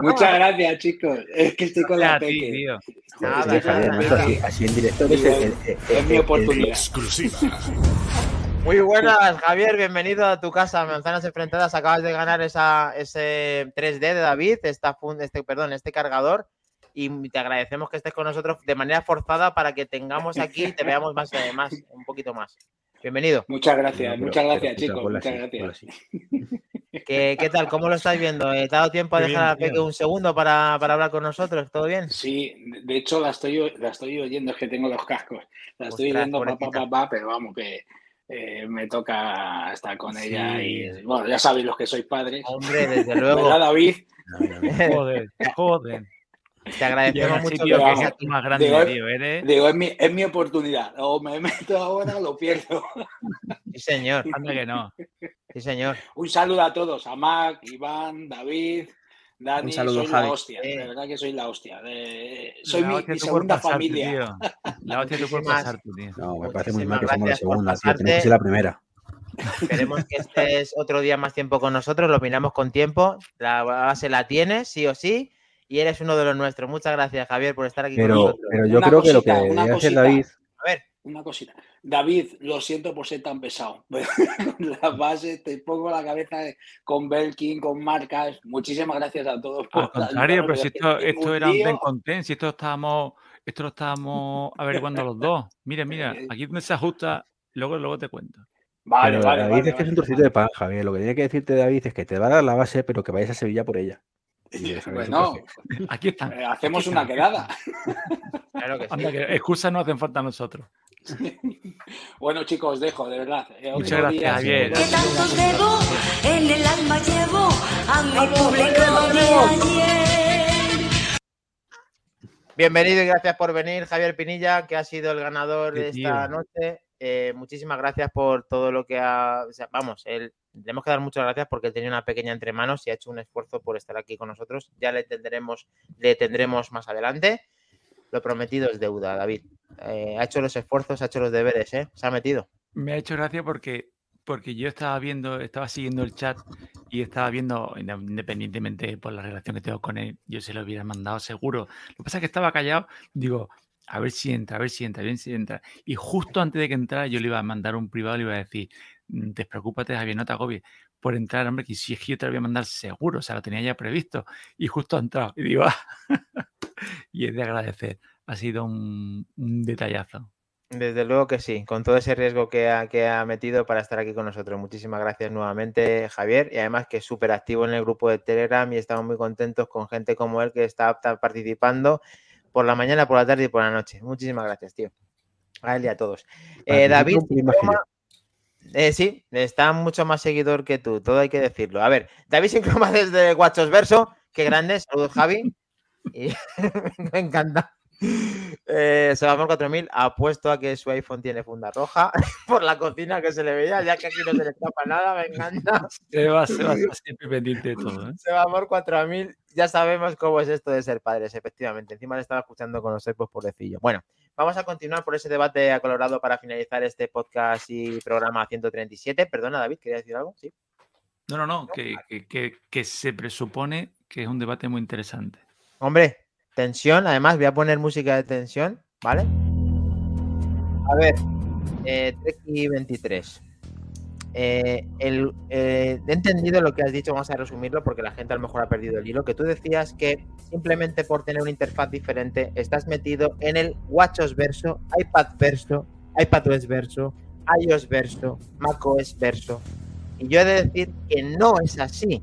Muchas gracias, chicos. Es que estoy con la peque. tío. Nada, Javier, así, así en directo es el- el- el- Es mi oportunidad. Exclusiva. Muy buenas, Javier, bienvenido a tu casa, Manzanas Enfrentadas. Acabas de ganar esa, ese 3D de David, esta este, perdón, este cargador. y te agradecemos que estés con nosotros de manera forzada para que tengamos aquí y te veamos más, eh, más un poquito más. Bienvenido. Muchas gracias, Pero- muchas gracias, chicos. Muchas así, gracias. ¿Qué, qué tal? ¿Cómo lo estáis viendo? Eh, ¿Te ha dado tiempo a dejar bien, a Peque tío. un segundo para, para hablar con nosotros? ¿Todo bien? Sí, de- hecho la estoy, la estoy oyendo, es que tengo los cascos. La estoy Ostras, oyendo, papá, papá, pero vamos, que eh, me toca estar con ella y bueno, ya sabéis los que sois padres. Hombre, desde ¿Verdad, luego. David? Joder, joder. Te agradecemos mucho tío, que seas tú más grande, Digo, tío. Eres. Digo, es mi, es mi oportunidad. O me meto ahora o lo pierdo. Sí, señor. Anda que no. Sí, señor. Un saludo a todos, a Mac, Iván, David, Dani, Un saludo, sois Javi. la hostia, Sí. de verdad que soy la hostia. de- soy La mi, hostia segunda pasarte, familia. tío. La hostia tú por Muchísimas- pasar, tú, tío. No, me parece muy mal que somos la segunda, tío. pasarte. Tenemos que ser la primera. Esperemos que estés otro día más tiempo con nosotros, lo miramos con tiempo. La base la tienes, sí o sí, y eres uno de los nuestros. Muchas gracias, Javier, por estar aquí con nosotros. pero yo Una creo que lo que debería hacer. David. A ver, Una cosita. David, lo siento por ser tan pesado. Con la base te pongo la cabeza con Belkin, con marcas. Muchísimas gracias a todos. por Al contrario, pero si esto, es esto un era un ten content, si esto estábamos, esto lo estábamos averiguando los dos. Mira, mira, aquí donde se ajusta, luego, luego te cuento. Vale, pero vale, David vale, es que es un vale, trocito de pan, Javier. Lo que tiene que decirte David es que te va a dar la base, pero que vayas a Sevilla por ella. Bueno, Aquí están. eh, hacemos Aquí una quedada. claro que sí. Anda, que excusas no hacen falta a nosotros. Bueno, chicos, os dejo, de verdad. Eh, otro Muchas gracias, Javier. Que tantos debo, en el alma llevo a mi público de ayer. Bienvenido y gracias por venir, Javier Pinilla, que ha sido el ganador Qué de esta tío. noche. Eh, muchísimas gracias por todo lo que ha. o sea, vamos, él, le tenemos que dar muchas gracias porque él tenía una pequeña entre manos y ha hecho un esfuerzo por estar aquí con nosotros. Ya le tendremos, le tendremos más adelante. Lo prometido es deuda, David. Eh, ha hecho los esfuerzos, ha hecho los deberes, ¿eh? Se ha metido. Me ha hecho gracia porque, porque yo estaba viendo, estaba siguiendo el chat y estaba viendo, inde- independientemente por la relación que tengo con él, yo se lo hubiera mandado seguro. Lo que pasa es que estaba callado, digo, a ver si entra, a ver si entra, a ver si entra. Y justo antes de que entrara, yo le iba a mandar un privado, le iba a decir, "Mm, despreocúpate, Javier, no te agobies por entrar, hombre, que si es que yo te lo voy a mandar seguro, o sea, lo tenía ya previsto. Y justo ha entrado. Y digo, "Ah". y es de agradecer. Ha sido un, un detallazo. Desde luego que sí, con todo ese riesgo que ha, que ha metido para estar aquí con nosotros. Muchísimas gracias nuevamente, Javier. Y además que es súper activo en el grupo de Telegram y estamos muy contentos con gente como él que está, participando por la mañana, por la tarde y por la noche. Muchísimas gracias, tío. A él y a todos. Eh, David, un pelín más que yo. Eh, sí, está mucho más seguidor que tú, todo hay que decirlo. A ver, David Sincroma desde Guachos Verso, qué grande, saludos Javi. Y me encanta. Eh, Sebamor 4000 apuesto a que su iPhone tiene funda roja por la cocina que se le veía, ya que aquí no se le escapa nada, me encanta. Se va, se va siempre pendiente de todo. ¿eh? Sebamor 4000, ya sabemos cómo es esto de ser padres, efectivamente. Encima le estaba escuchando con los ecos por decillo. Bueno, vamos a continuar por ese debate acolorado para finalizar este podcast y programa 137. Perdona, David, ¿quería decir algo? Sí. No, no, no, que, que- que- que se presupone que es un debate muy interesante. Hombre, tensión. Además, voy a poner música de tensión, ¿vale? A ver, eh, Treki 23. Eh, el, eh, he entendido lo que has dicho, vamos a resumirlo porque la gente a lo mejor ha perdido el hilo. Que tú decías que simplemente por tener una interfaz diferente estás metido en el WatchOS verso, iPad verso, iPadOS verso, iOS verso, macOS verso. Y yo he de decir que no es así.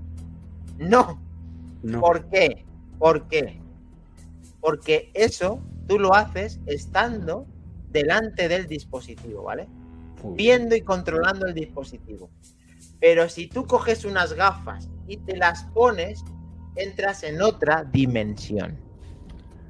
No, No. ¿Por qué? ¿Por qué? Porque eso tú lo haces estando delante del dispositivo, ¿vale? Viendo y controlando el dispositivo. Pero si tú coges unas gafas y te las pones, entras en otra dimensión.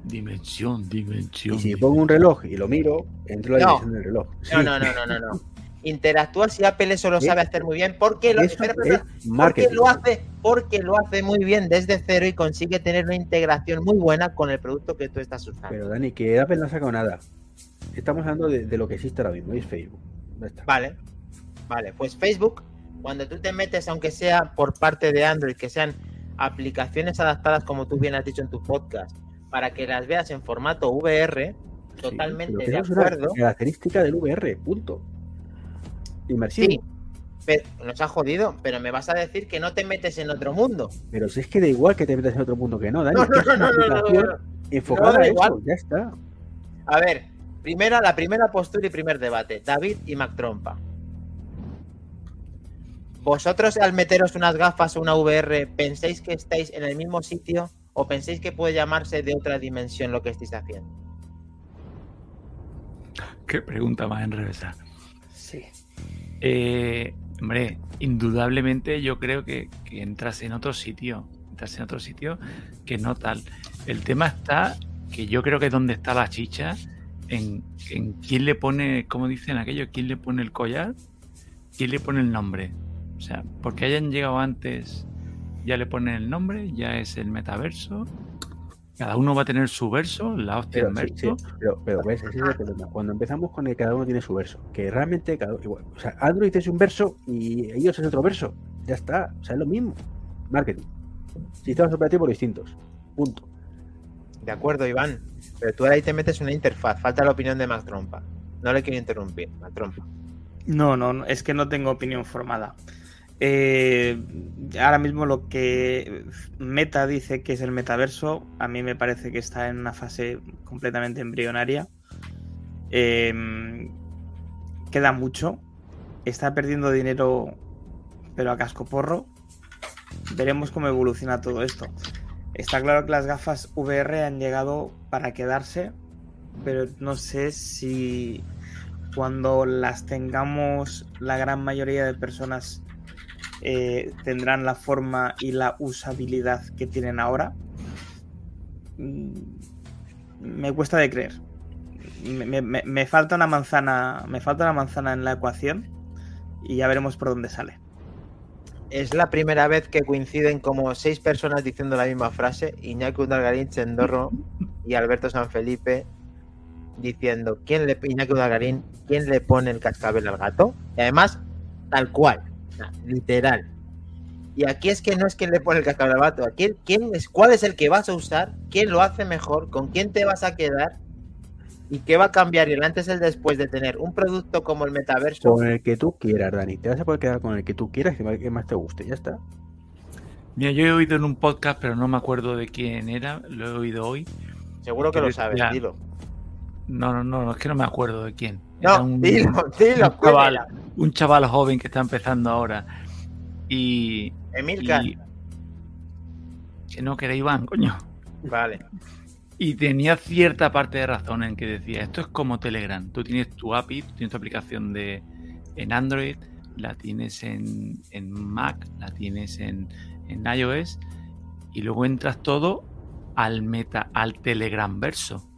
Dimensión, dimensión. Y si pongo un reloj y lo miro, entro en la No. dimensión del reloj. No, Sí, no, no, no, no, no. Interactúas y Apple eso lo Es- sabe hacer muy bien. porque lo, espera, espera, Porque lo hace, porque lo hace muy bien desde cero y consigue tener una integración muy buena con el producto que tú estás usando. Pero Dani, que Apple no ha sacado nada. Estamos hablando de, de lo que existe ahora mismo, y es Facebook. Está. Vale, vale. Pues Facebook, cuando tú te metes, aunque sea por parte de Android, que sean aplicaciones adaptadas, como tú bien has dicho en tu podcast, para que las veas en formato VR, totalmente de eso es una acuerdo. característica del VR, punto. Inmersivo. Sí, pero nos ha jodido, pero me vas a decir que no te metes en otro mundo. Pero si es que da igual que te metas en otro mundo que no, Dani. No, no, no, no, no, no, aplicación no. Enfocada a eso, ya está. A ver, primera, la primera postura y primer debate. David y Mac Trompa. ¿Vosotros al meteros unas gafas o una VR pensáis que estáis en el mismo sitio o pensáis que puede llamarse de otra dimensión lo que estáis haciendo? Qué pregunta más enrevesada. Sí. Eh, hombre, indudablemente yo creo que, que entras en otro sitio. Entras en otro sitio que no tal. El tema está que yo creo que es donde está la chicha, en, en quién le pone, como dicen aquello, quién le pone el collar, quién le pone el nombre. O sea, porque hayan llegado antes, ya le ponen el nombre, ya es el metaverso. Cada uno va a tener su verso, la hostia Pero, en sí, sí, verso. pero, pero ves, ese es el problema. Cuando empezamos con el cada uno tiene su verso, que realmente cada igual, o sea, Android es un verso y ellos es otro verso. Ya está, o sea, es lo mismo. Marketing. Sistemas operativos distintos. Punto. De acuerdo, Iván. Pero tú ahí te metes una interfaz. Falta la opinión de Mac Trompa. No le quiero interrumpir, Mac Trompa. No, no, es que no tengo opinión formada. Eh, ahora mismo lo que Meta dice que es el metaverso, a mí me parece que está en una fase completamente embrionaria. Eh, queda mucho. Está perdiendo dinero, pero a casco porro. Veremos cómo evoluciona todo esto. Está claro que las gafas VR han llegado para quedarse, pero no sé si cuando las tengamos la gran mayoría de personas eh, tendrán la forma y la usabilidad que tienen ahora. Mm, Me cuesta de creer. Me, me- falta una manzana. Me falta una manzana en la ecuación. Y ya veremos por dónde sale. Es la primera vez que coinciden como seis personas diciendo la misma frase. Iñaki Udalgarín, Chendorro y Alberto Sanfelipe diciendo ¿quién le, ¿quién le pone el cascabel al gato? Y además, tal cual, literal. Y aquí es que no es quién le pone el cascabel al gato, aquí quién es, cuál es el que vas a usar, quién lo hace mejor, con quién te vas a quedar y qué va a cambiar y el antes y el después de tener un producto como el metaverso. Con el que tú quieras, Dani. Te vas a poder quedar con el que tú quieras que más, que más te guste. Ya está. Mira, yo he oído en un podcast, pero no me acuerdo de quién era, lo he oído hoy. Seguro que lo sabes, dilo. No, no, no, es que no me acuerdo de quién. Era No, un, dilo, dilo, un chaval, un chaval joven que está empezando ahora. Y, Emilcar. y- que no, que era Iván, coño. Vale. Y tenía cierta parte de razón en que decía, esto es como Telegram. Tú tienes tu API, tú tienes tu aplicación de, en Android, la tienes en, en Mac, la tienes en, en iOS, y luego entras todo al meta, al Telegram verso.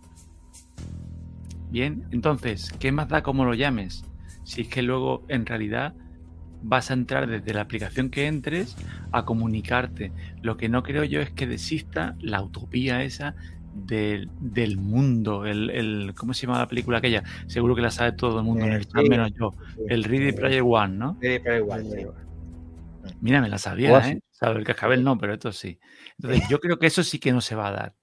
Bien, entonces, ¿qué más da cómo lo llames? Si es que luego en realidad vas a entrar desde la aplicación que entres a comunicarte. Lo que no creo yo es que desista la utopía esa del, del mundo. El, el- ¿Cómo se llama la película aquella? Seguro que la sabe todo el mundo en Eh, el chat, menos yo. El Ready Player One, ¿no? Pero igual, sí. Mira, me la sabía. ¿eh? Sabe, el cascabel no, pero esto sí. Entonces, yo creo que eso sí que no se va a dar.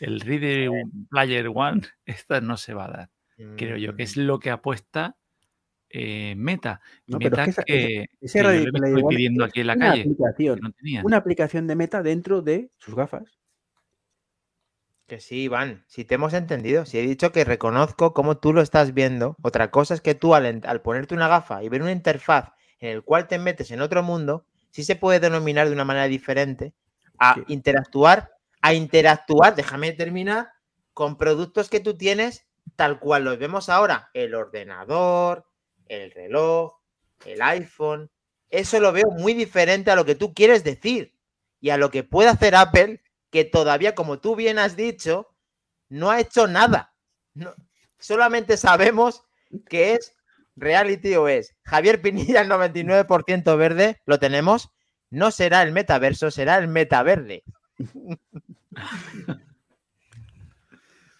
El Ready Player One, esta no se va a dar. Creo yo que es Mm. lo que apuesta eh, Meta. No, Meta es que esa- que, ese que yo Ready Player estoy One pidiendo aquí en la una calle. aplicación. no. Una aplicación de meta dentro de sus gafas. Que sí, Iván, si te hemos entendido, si he dicho que reconozco cómo tú lo estás viendo, otra cosa es que tú al, ponerte una gafa y ver una interfaz en el cual te metes en otro mundo, sí se puede denominar de una manera diferente a Sí. interactuar, a interactuar, déjame terminar, con productos que tú tienes tal cual los vemos ahora, el ordenador, el reloj, el iPhone, eso lo veo muy diferente a lo que tú quieres decir y a lo que puede hacer Apple, que todavía, como tú bien has dicho, no ha hecho nada. No- solamente sabemos que es Reality OS. Javier Pinilla, el 99% verde, lo tenemos. No será el metaverso, será el metaverde.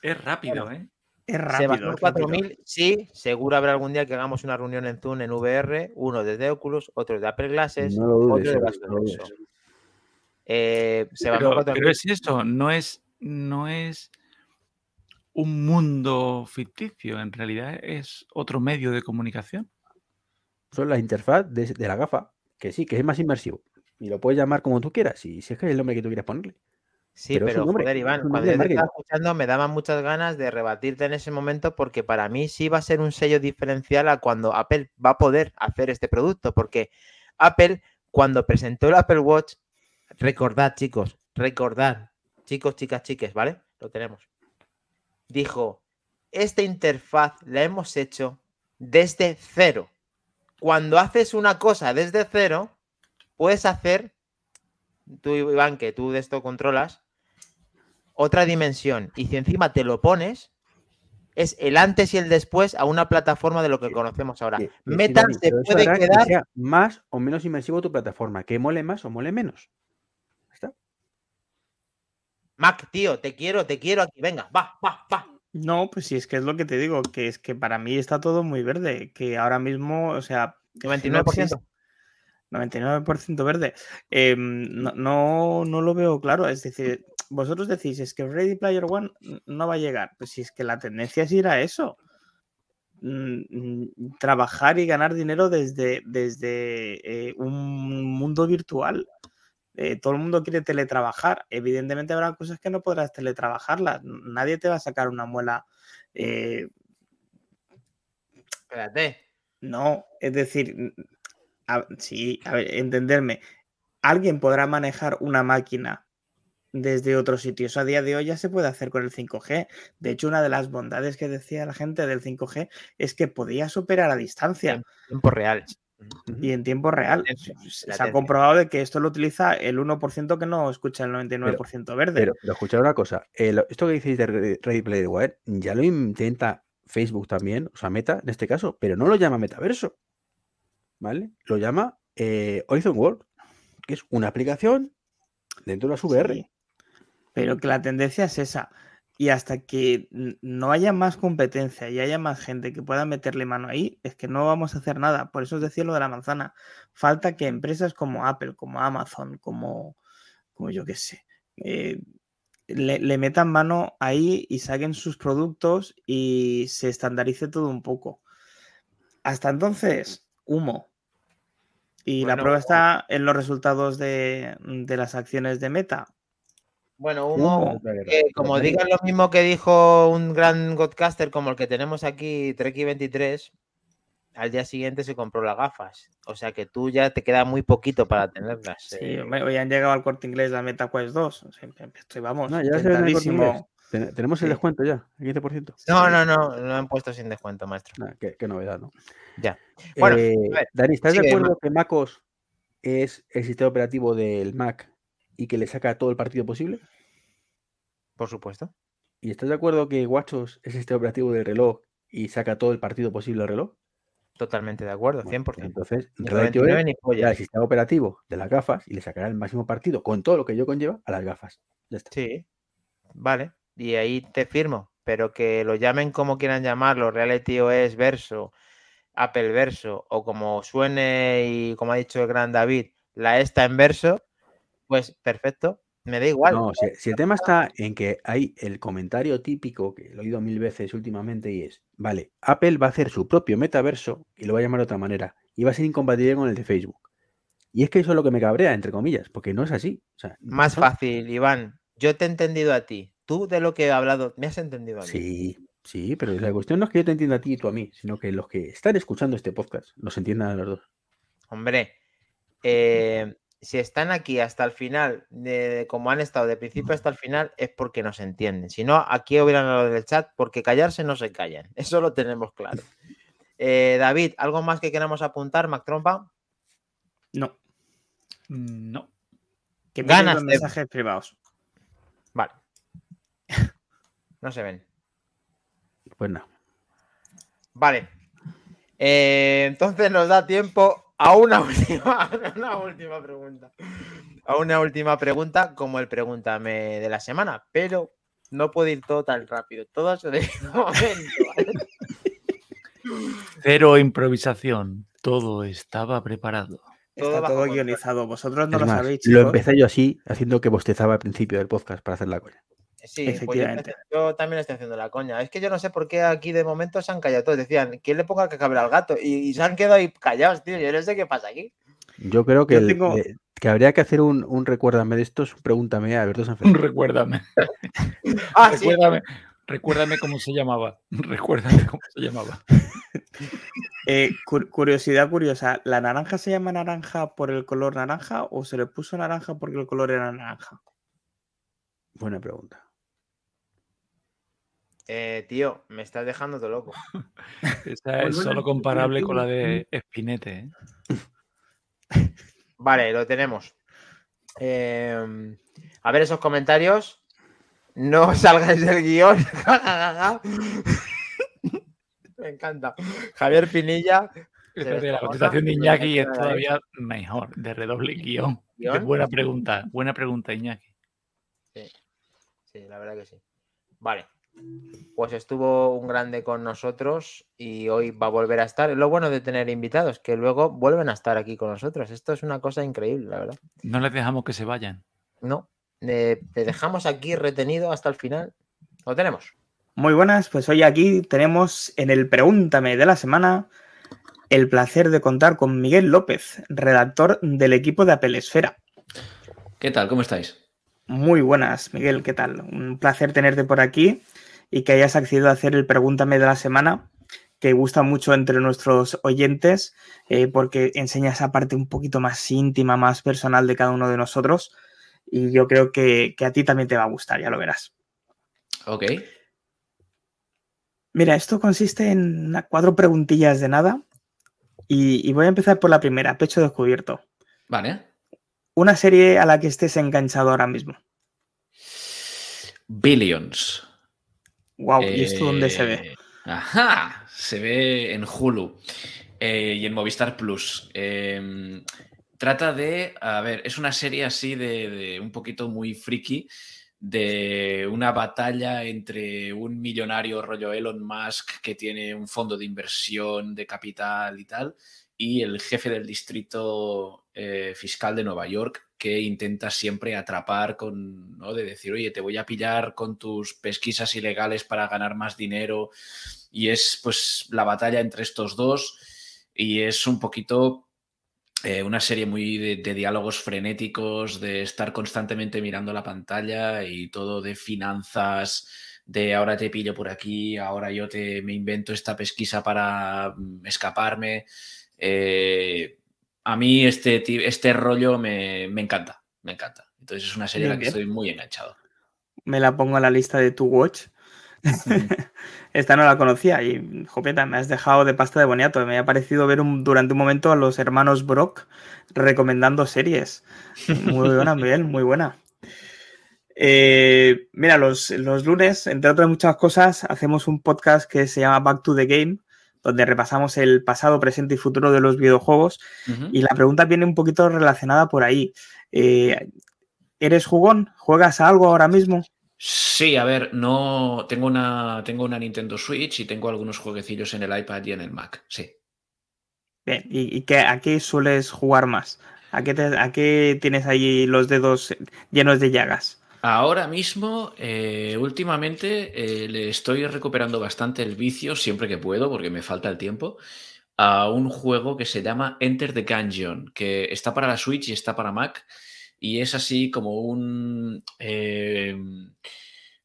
Es rápido, ¿eh? Es rápido. es rápido. 4000, sí, seguro habrá algún día que hagamos una reunión en Zoom en VR, uno desde Oculus, otro de Apple Glasses, No lo dudes, otro de Sebas, Vasco no lo dudes. Alonso. Eh, Pero, 4000, pero es eso, no es, no es un mundo ficticio, en realidad es otro medio de comunicación. Son la interfaz de, de la gafa. Que sí, que es más inmersivo. Y lo puedes llamar como tú quieras. Si, si es que es el nombre que tú quieras ponerle. Sí, Pero nombre, joder, Iván, cuando yo te estaba escuchando me daban muchas ganas de rebatirte en ese momento porque para mí sí va a ser un sello diferencial a cuando Apple va a poder hacer este producto. Porque Apple, cuando presentó el Apple Watch, recordad, chicos, recordad, chicos, chicas, chiques, ¿vale? Lo tenemos. Dijo, esta interfaz la hemos hecho desde cero. Cuando haces una cosa desde cero, puedes hacer, tú Iván, que tú de esto controlas, otra dimensión. Y si encima te lo pones, es el antes y el después a una plataforma de lo que conocemos ahora. Meta se puede que quedar. sea más o menos inmersivo tu plataforma, que mole más o mole menos. Mac, tío, te quiero, te quiero aquí. Venga, va, va, va. No, pues sí, es que es lo que te digo, que es que para mí está todo muy verde, que ahora mismo, o sea, no 99%. existe- 99% verde. Eh, no, no, no lo veo claro. Es decir, vosotros decís, es que Ready Player One no va a llegar. Pues si es que la tendencia es ir a eso. Mm, mm, Trabajar y ganar dinero desde, desde eh, un mundo virtual. Eh, todo el mundo quiere teletrabajar. Evidentemente habrá cosas que no podrás teletrabajarlas. Nadie te va a sacar una muela. eh, Espérate. no, es decir, a- sí, a ver, entenderme. Alguien podrá manejar una máquina desde otros sitios. A día de hoy ya se puede hacer con el 5G. De hecho, una de las bondades que decía la gente del 5G es que podías operar a distancia En tiempo real. Y en tiempo real. Se- ha comprobado de que esto lo utiliza el 1% que no escucha el 99% verde. Pero, pero escuchad una cosa, eh, lo- esto que decís de Re- Ready Player One, ya lo intenta Facebook también, o sea, Meta en este caso, pero no lo llama metaverso, ¿vale? Lo llama eh, Horizon World, que es una aplicación dentro de las VR. Sí, pero que la tendencia es esa. Y hasta que no haya más competencia y haya más gente que pueda meterle mano ahí, es que no vamos a hacer nada. Por eso os decía lo de la manzana. Falta que empresas como Apple, como Amazon, como, como yo qué sé, eh, le, le metan mano ahí y saquen sus productos y se estandarice todo un poco. Hasta entonces, humo. Y la prueba está en los resultados de, de las acciones de Meta. Bueno, Humo. humo, que como digan lo mismo que dijo un gran godcaster como el que tenemos aquí, Treki23, al día siguiente se compró las gafas. O sea que tú ya te queda muy poquito para tenerlas. Sí, eh. hoy han llegado al corte inglés la Meta Quest 2. O sea, estoy, vamos, No, ya el tenemos el Sí. descuento ya, el 15%. No, no, no, lo han puesto sin descuento, maestro. Nah, qué, qué novedad, ¿no? Ya. Bueno, Eh, a ver, Dani, ¿estás de acuerdo que MacOS es el sistema operativo del Mac y que le saca todo el partido posible? Por supuesto. ¿Y estás de acuerdo que WatchOS es el sistema operativo del reloj y saca todo el partido posible al reloj? Totalmente de acuerdo, Bueno, 100%. Entonces, Ni Reality 99 OS ni será pollas. el sistema operativo de las gafas y le sacará el máximo partido con todo lo que ello conlleva a las gafas. Ya está. Sí, vale. Y ahí te firmo. Pero que lo llamen como quieran llamarlo, Reality OS verso, Apple verso, o como suene y como ha dicho el gran David, la esta en verso, pues perfecto. Me da igual. No, si, si el tema está en que hay el comentario típico, que lo he oído mil veces últimamente, y es, vale, Apple va a hacer su propio metaverso y lo va a llamar de otra manera, y va a ser incompatible con el de Facebook. Y es que eso es lo que me cabrea, entre comillas, porque no es así. O sea, Más no- fácil, Iván. Yo te he entendido a ti. Tú de lo que he hablado, me has entendido a mí. Sí, sí, pero la cuestión no es que yo te entienda a ti y tú a mí, sino que los que están escuchando este podcast los entiendan a los dos. Hombre, eh, si están aquí hasta el final, de, como han estado de principio hasta el final, es porque nos entienden. Si no, aquí hubieran hablado del chat, porque callarse no se callan. Eso lo tenemos claro. Eh, David, ¿algo más que queramos apuntar, Mac Trompa? No, Mm, No. que Ganas los de- mensajes privados. Vale. No se ven. Pues nada. Vale. Eh, entonces nos da tiempo a una última, a una última pregunta. A una última pregunta, como el pregúntame de la semana, pero no puede ir todo tan rápido. Todo se de momento. ¿vale? Cero improvisación. Todo estaba preparado. Todo Está todo guionizado. Vosotros no Es lo más, sabéis, lo chicos. empecé yo así, haciendo que bostezaba al principio del podcast para hacer la coña. Sí, pues yo, también estoy haciendo la coña. Es que yo no sé por qué aquí de momento se han callado todos. Decían, ¿quién le ponga que cabra al gato? Y, y se han quedado ahí callados, tío. Yo no sé qué pasa aquí. Yo creo que, Yo el- tengo- le- que habría que hacer un, un recuérdame de estos, pregúntame a Alberto Un Sanfermín. recuérdame. Ah, sí. Recuérdame. Recuérdame cómo se llamaba. Recuérdame cómo se llamaba. Eh, cu- curiosidad curiosa, ¿la naranja se llama naranja por el color naranja o se le puso naranja porque el color era naranja? Buena pregunta. Eh, tío, me estás dejando todo loco. Esa es bueno, solo comparable con la de Espinete. ¿eh? Vale, lo tenemos. Eh, a ver esos comentarios. No salgáis del guion. Me encanta. Javier Pinilla. La contestación de Iñaki es todavía mejor, de redoble guion. Buena pregunta, buena pregunta, Iñaki. Sí, la verdad que sí. Vale. Pues estuvo un grande con nosotros y hoy va a volver a estar. Es lo bueno de tener invitados, que luego vuelven a estar aquí con nosotros. Esto es una cosa increíble, la verdad. No les dejamos que se vayan. No, eh, te dejamos aquí retenido hasta el final. Lo tenemos. Muy buenas, pues hoy aquí tenemos en el Pregúntame de la semana el placer de contar con Miguel López, redactor del equipo de Apple Esfera. ¿Qué tal? ¿Cómo estáis? Muy buenas, Miguel, ¿qué tal? Un placer tenerte por aquí y que hayas accedido a hacer el Pregúntame de la semana, que gusta mucho entre nuestros oyentes, eh, porque enseña esa parte un poquito más íntima, más personal de cada uno de nosotros. Y yo creo que, que a ti también te va a gustar, ya lo verás. Ok. Mira, esto consiste en cuatro preguntillas de nada. Y, y voy a empezar por la primera, pecho descubierto. Vale. Una serie a la que estés enganchado ahora mismo. Billions. Wow, ¿y esto dónde se ve? Eh, Ajá, se ve en Hulu eh, y en Movistar Plus. Eh, trata de, a ver, es una serie así de un poquito muy friki de una batalla entre un millonario rollo Elon Musk que tiene un fondo de inversión de capital y tal y el jefe del distrito eh, fiscal de Nueva York que intenta siempre atrapar con, ¿no? De decir, oye, te voy a pillar con tus pesquisas ilegales para ganar más dinero. Y es pues la batalla entre estos dos y es un poquito eh, una serie muy de, diálogos frenéticos, de estar constantemente mirando la pantalla y todo de finanzas, de ahora te pillo por aquí, ahora yo te me invento esta pesquisa para mm, escaparme. Eh, a mí este, este rollo me, me encanta, me encanta. Entonces es una serie a la que estoy muy enganchado. Me la pongo en la lista de tu watch. Esta no la conocía y, jopeta, me has dejado de pasta de boniato. Me ha parecido ver un- durante un momento a los hermanos Brock recomendando series. Muy buena, Miguel, muy buena. Eh, mira, los, los lunes, entre otras muchas cosas, hacemos un podcast que se llama Back to the Game, donde repasamos el pasado, presente y futuro de los videojuegos. Y la pregunta viene un poquito relacionada por ahí. Eh, ¿Eres jugón? ¿Juegas a algo ahora mismo? Sí, a ver, no tengo una, tengo una Nintendo Switch y tengo algunos jueguecillos en el iPad y en el Mac. Sí. Bien, ¿y, y qué, a qué sueles jugar más? ¿A qué, te- a qué tienes ahí los dedos llenos de llagas? Ahora mismo, eh, últimamente, eh, le estoy recuperando bastante el vicio, siempre que puedo, porque me falta el tiempo, a un juego que se llama Enter the Gungeon, que está para la Switch y está para Mac, y es así como un... eh,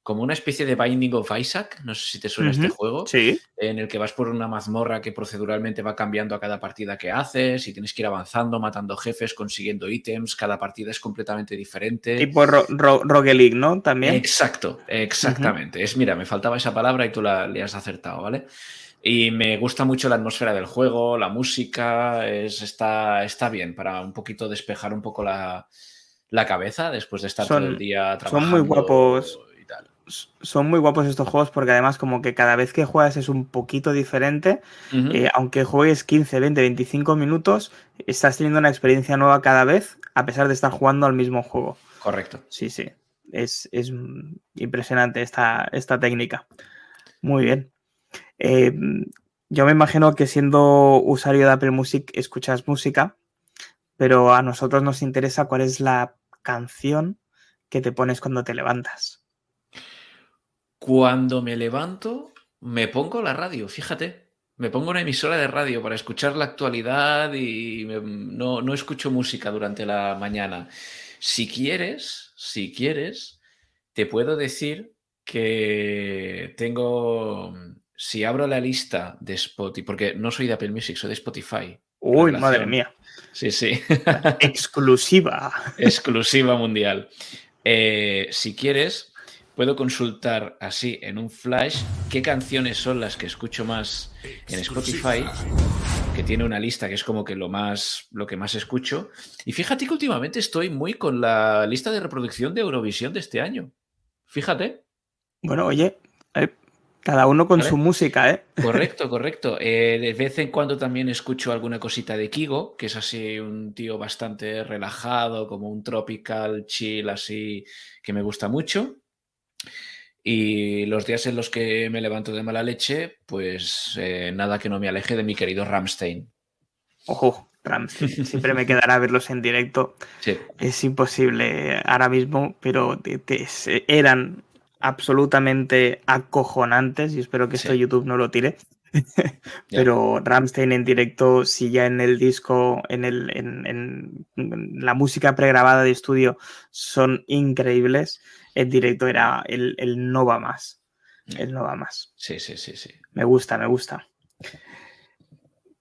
como una especie de Binding of Isaac, no sé si te suena este juego. Sí. en el que vas por una mazmorra que proceduralmente va cambiando a cada partida que haces y tienes que ir avanzando, matando jefes, consiguiendo ítems, cada partida es completamente diferente. Tipo ro, ro- ¿no? También. Exacto, exactamente. Es, mira, me faltaba esa palabra y tú la, le has acertado, ¿vale? Y me gusta mucho la atmósfera del juego, la música, es, está, está bien para un poquito despejar un poco la, la cabeza después de estar Son- todo el día son trabajando. muy guapos. Son muy guapos estos juegos porque además como que cada vez que juegas es un poquito diferente. Eh, aunque juegues 15, 20, 25 minutos, estás teniendo una experiencia nueva cada vez a pesar de estar jugando al mismo juego. Correcto. Sí, sí. Es, es, impresionante esta, esta técnica. Muy bien. Eh, yo me imagino que siendo usuario de Apple Music escuchas música, pero a nosotros nos interesa cuál es la canción que te pones cuando te levantas. Cuando me levanto, me pongo la radio, fíjate. Me pongo una emisora de radio para escuchar la actualidad y me- no, no escucho música durante la mañana. Si quieres, si quieres, te puedo decir que tengo, si abro la lista de Spotify, porque no soy de Apple Music, soy de Spotify. Uy, madre mía. Sí, sí. Exclusiva. exclusiva mundial. Eh, si quieres, puedo consultar así en un flash qué canciones son las que escucho más en Spotify, que tiene una lista que es como que lo más lo que más escucho. Y fíjate que últimamente estoy muy con la lista de reproducción de Eurovisión de este año. Fíjate. Bueno, oye, eh, cada uno con Vale. su música, ¿eh? Correcto, correcto. Eh, de vez en cuando también escucho alguna cosita de Kigo, que es así un tío bastante relajado, como un tropical chill así, que me gusta mucho. Y los días en los que me levanto de mala leche, pues eh, nada que no me aleje de mi querido Ramstein. Ojo, Ramsey. Siempre me quedará verlos en directo. Sí, Es imposible ahora mismo, pero te- te- se- eran absolutamente acojonantes y espero que esto. YouTube no lo tire. Pero Ramstein en directo, si ya en el disco, en, el, en, en- en la música pregrabada de estudio son increíbles, en directo era el, el no va más. El no va más. sí, sí, sí, sí. Me gusta, me gusta.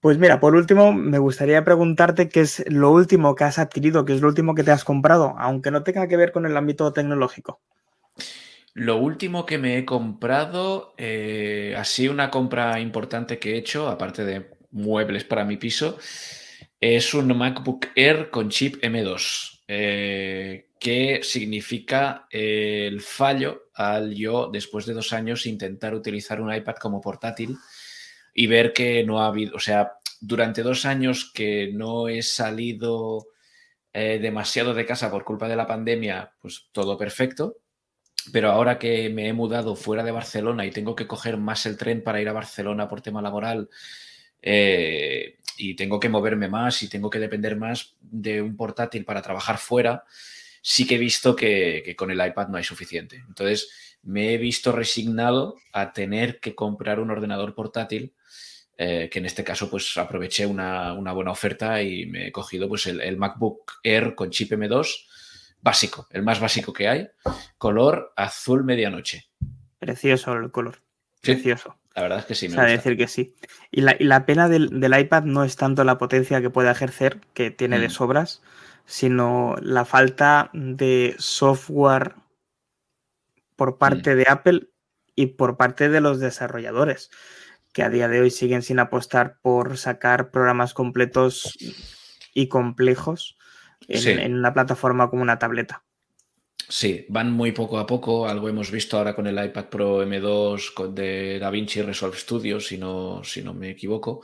Pues mira, por último, me gustaría preguntarte qué es lo último que has adquirido, qué es lo último que te has comprado, aunque no tenga que ver con el ámbito tecnológico. Lo último que me he comprado, eh, así una compra importante que he hecho, aparte de muebles para mi piso, es un MacBook Air con chip M2, eh, que significa eh, el fallo al yo, después de dos años, intentar utilizar un iPad como portátil y ver que no ha habido, o sea, durante dos años que no he salido demasiado de casa por culpa de la pandemia, pues todo perfecto. Pero ahora que me he mudado fuera de Barcelona y tengo que coger más el tren para ir a Barcelona por tema laboral eh, y tengo que moverme más y tengo que depender más de un portátil para trabajar fuera, sí que he visto que, con el iPad no hay suficiente. Entonces me he visto resignado a tener que comprar un ordenador portátil, eh, que en este caso pues aproveché una, una buena oferta y me he cogido pues el, el MacBook Air con chip M2 básico, el más básico que hay, color azul medianoche. Precioso el color. Sí. Precioso. La verdad es que sí, O me sea, gusta. decir que sí. Y la, y la pena del, del iPad no es tanto la potencia que puede ejercer, que tiene de Mm. sobras, sino la falta de software por parte de Apple y por parte de los desarrolladores, que a día de hoy siguen sin apostar por sacar programas completos y complejos en, Sí. en una plataforma como una tableta. Sí, van muy poco a poco. Algo hemos visto ahora con el iPad Pro M2 con- de DaVinci Resolve Studio, si no, si no me equivoco.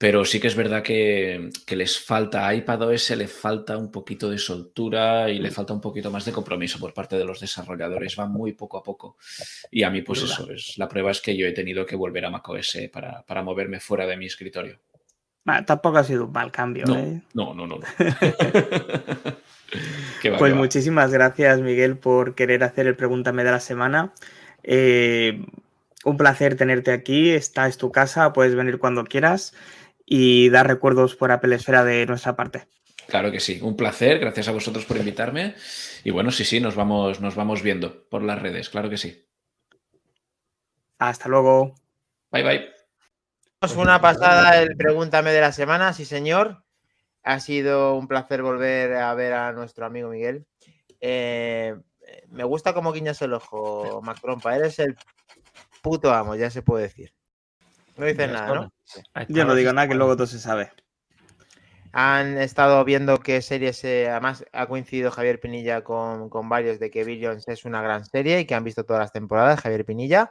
Pero sí que es verdad que, que les falta a iPadOS, le falta un poquito de soltura y le falta un poquito más de compromiso por parte de los desarrolladores. Van muy poco a poco. Y a mí, pues eso, es, la prueba es que yo he tenido que volver a macOS para, para moverme fuera de mi escritorio. Bah, tampoco ha sido un mal cambio. No, ¿eh? no, no, no. no. Qué va, Pues qué muchísimas gracias, Miguel, por querer hacer el Pregúntame de la semana. Eh, un placer tenerte aquí. Esta es tu casa, puedes venir cuando quieras y dar recuerdos por Apple Esfera de nuestra parte. Claro que sí, un placer, gracias a vosotros por invitarme. Y bueno, sí, sí, nos vamos, nos vamos viendo por las redes, claro que sí. Hasta luego. Bye bye. Es una pasada el Pregúntame de la semana, sí señor. Ha sido un placer volver a ver a nuestro amigo Miguel. Eh, me gusta como guiñas el ojo, Macrompa. Eres el puto amo, ya se puede decir. No dices nada, ¿no? Yo no digo nada que luego todo se sabe. Han estado viendo qué series, eh, además ha coincidido Javier Pinilla con, con varios de que Billions es una gran serie y que han visto todas las temporadas, Javier Pinilla.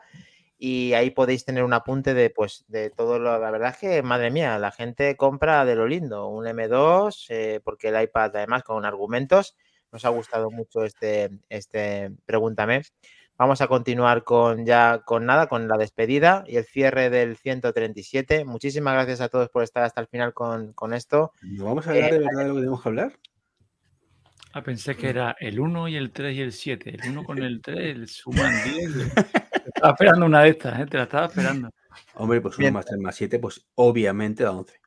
Y ahí podéis tener un apunte de, pues, de todo lo. La verdad es que, madre mía, la gente compra de lo lindo. Un M2, eh, porque el iPad, además, con argumentos. Nos ha gustado mucho este, este Pregúntame. Vamos a continuar con ya con nada, con la despedida y el cierre del 137. Muchísimas gracias a todos por estar hasta el final con, con esto. ¿No vamos a hablar de verdad de lo que tenemos que hablar? Ah, pensé que era el 1 y el 3 y el 7. El 1 con el 3 suman 10. Estaba esperando una de estas, ¿eh? te la estaba esperando. Hombre, pues 1 Bien. más 3 más 7, pues obviamente da 11.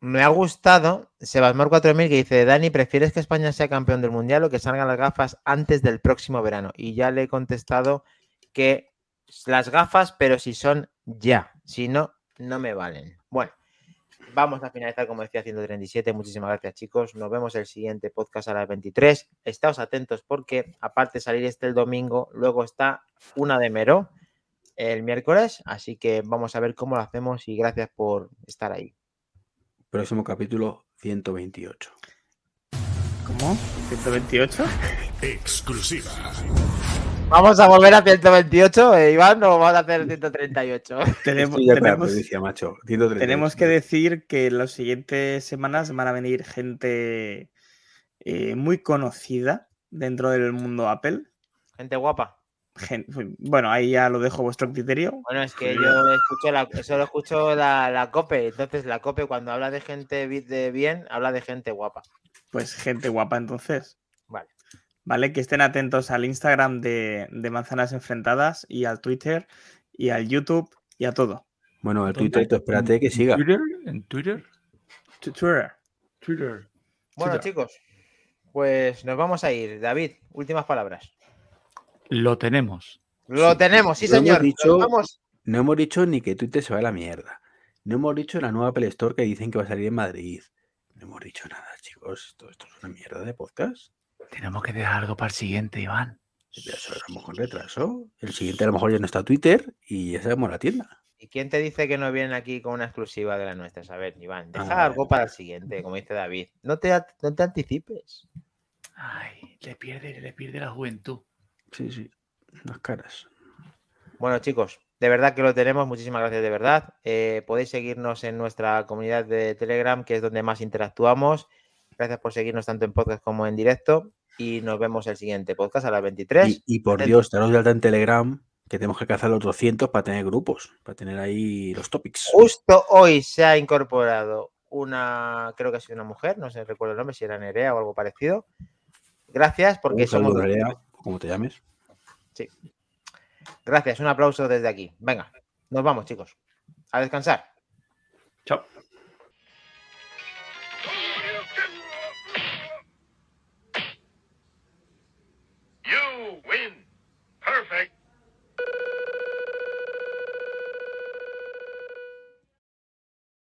Me ha gustado Sebasmor 4000 que dice, Dani, ¿prefieres que España sea campeón del Mundial o que salgan las gafas antes del próximo verano? Y ya le he contestado que las gafas, pero si son ya, si no, no me valen. Bueno, vamos a finalizar, como decía, 137. Muchísimas gracias, chicos. Nos vemos el siguiente podcast a las 23. Estáos atentos porque, aparte de salir este el domingo, luego está una de Mero el miércoles. Así que vamos a ver cómo lo hacemos y gracias por estar ahí. Próximo capítulo 128. ¿Cómo? ¿128? Exclusiva. Vamos a volver a 128, eh, Iván, o vamos a hacer 138. Tenemos, tenemos- macho. 138. tenemos que decir que en las siguientes semanas van a venir gente eh, muy conocida dentro del mundo Apple. Gente guapa. Gen- bueno, ahí ya lo dejo a vuestro criterio. Bueno, es que yo escucho la, solo escucho la, la COPE, entonces la COPE cuando habla de gente de bien, habla de gente guapa. Pues gente guapa entonces. Vale. Vale, que estén atentos al Instagram de, de Manzanas Enfrentadas y al Twitter y al YouTube y a todo. Bueno, el ¿Dónde? Twitter, tú espérate que ¿En siga. Twitter? ¿En Twitter? Twitter. Twitter. Bueno, chicos, pues nos vamos a ir. David, últimas palabras. Lo tenemos. Lo tenemos, sí, señor. Nos dicho- vamos. No hemos dicho ni que Twitter se va a la mierda. No hemos dicho la nueva Apple Store que dicen que va a salir en Madrid. No hemos dicho nada, chicos. Esto, esto es una mierda de podcast. Tenemos que dejar algo para el siguiente, Iván. Ya sabemos con retraso. El siguiente a lo mejor ya no está Twitter y ya sabemos la tienda. ¿Y quién te dice que no vienen aquí con una exclusiva de las nuestras? A ver, Iván, deja Ah, algo para el siguiente, como dice David. No te, no te anticipes. Ay, le pierde, le pierde la juventud. Sí, sí. Las caras. Bueno, chicos, de verdad que lo tenemos. Muchísimas gracias, de verdad. Eh, podéis seguirnos en nuestra comunidad de Telegram, que es donde más interactuamos. Gracias por seguirnos tanto en podcast como en directo. Y nos vemos el siguiente podcast a las 23. Y, y por Dios, daros de alta en Telegram, que tenemos que cazar los 200 para tener grupos, para tener ahí los topics. Justo hoy se ha incorporado una, creo que ha sido una mujer, no sé, recuerdo el nombre, si era Nerea o algo parecido. Gracias, porque Un somos. Nerea, como te llames. Gracias, un aplauso desde aquí. Venga, nos vamos, chicos. A descansar. Chao.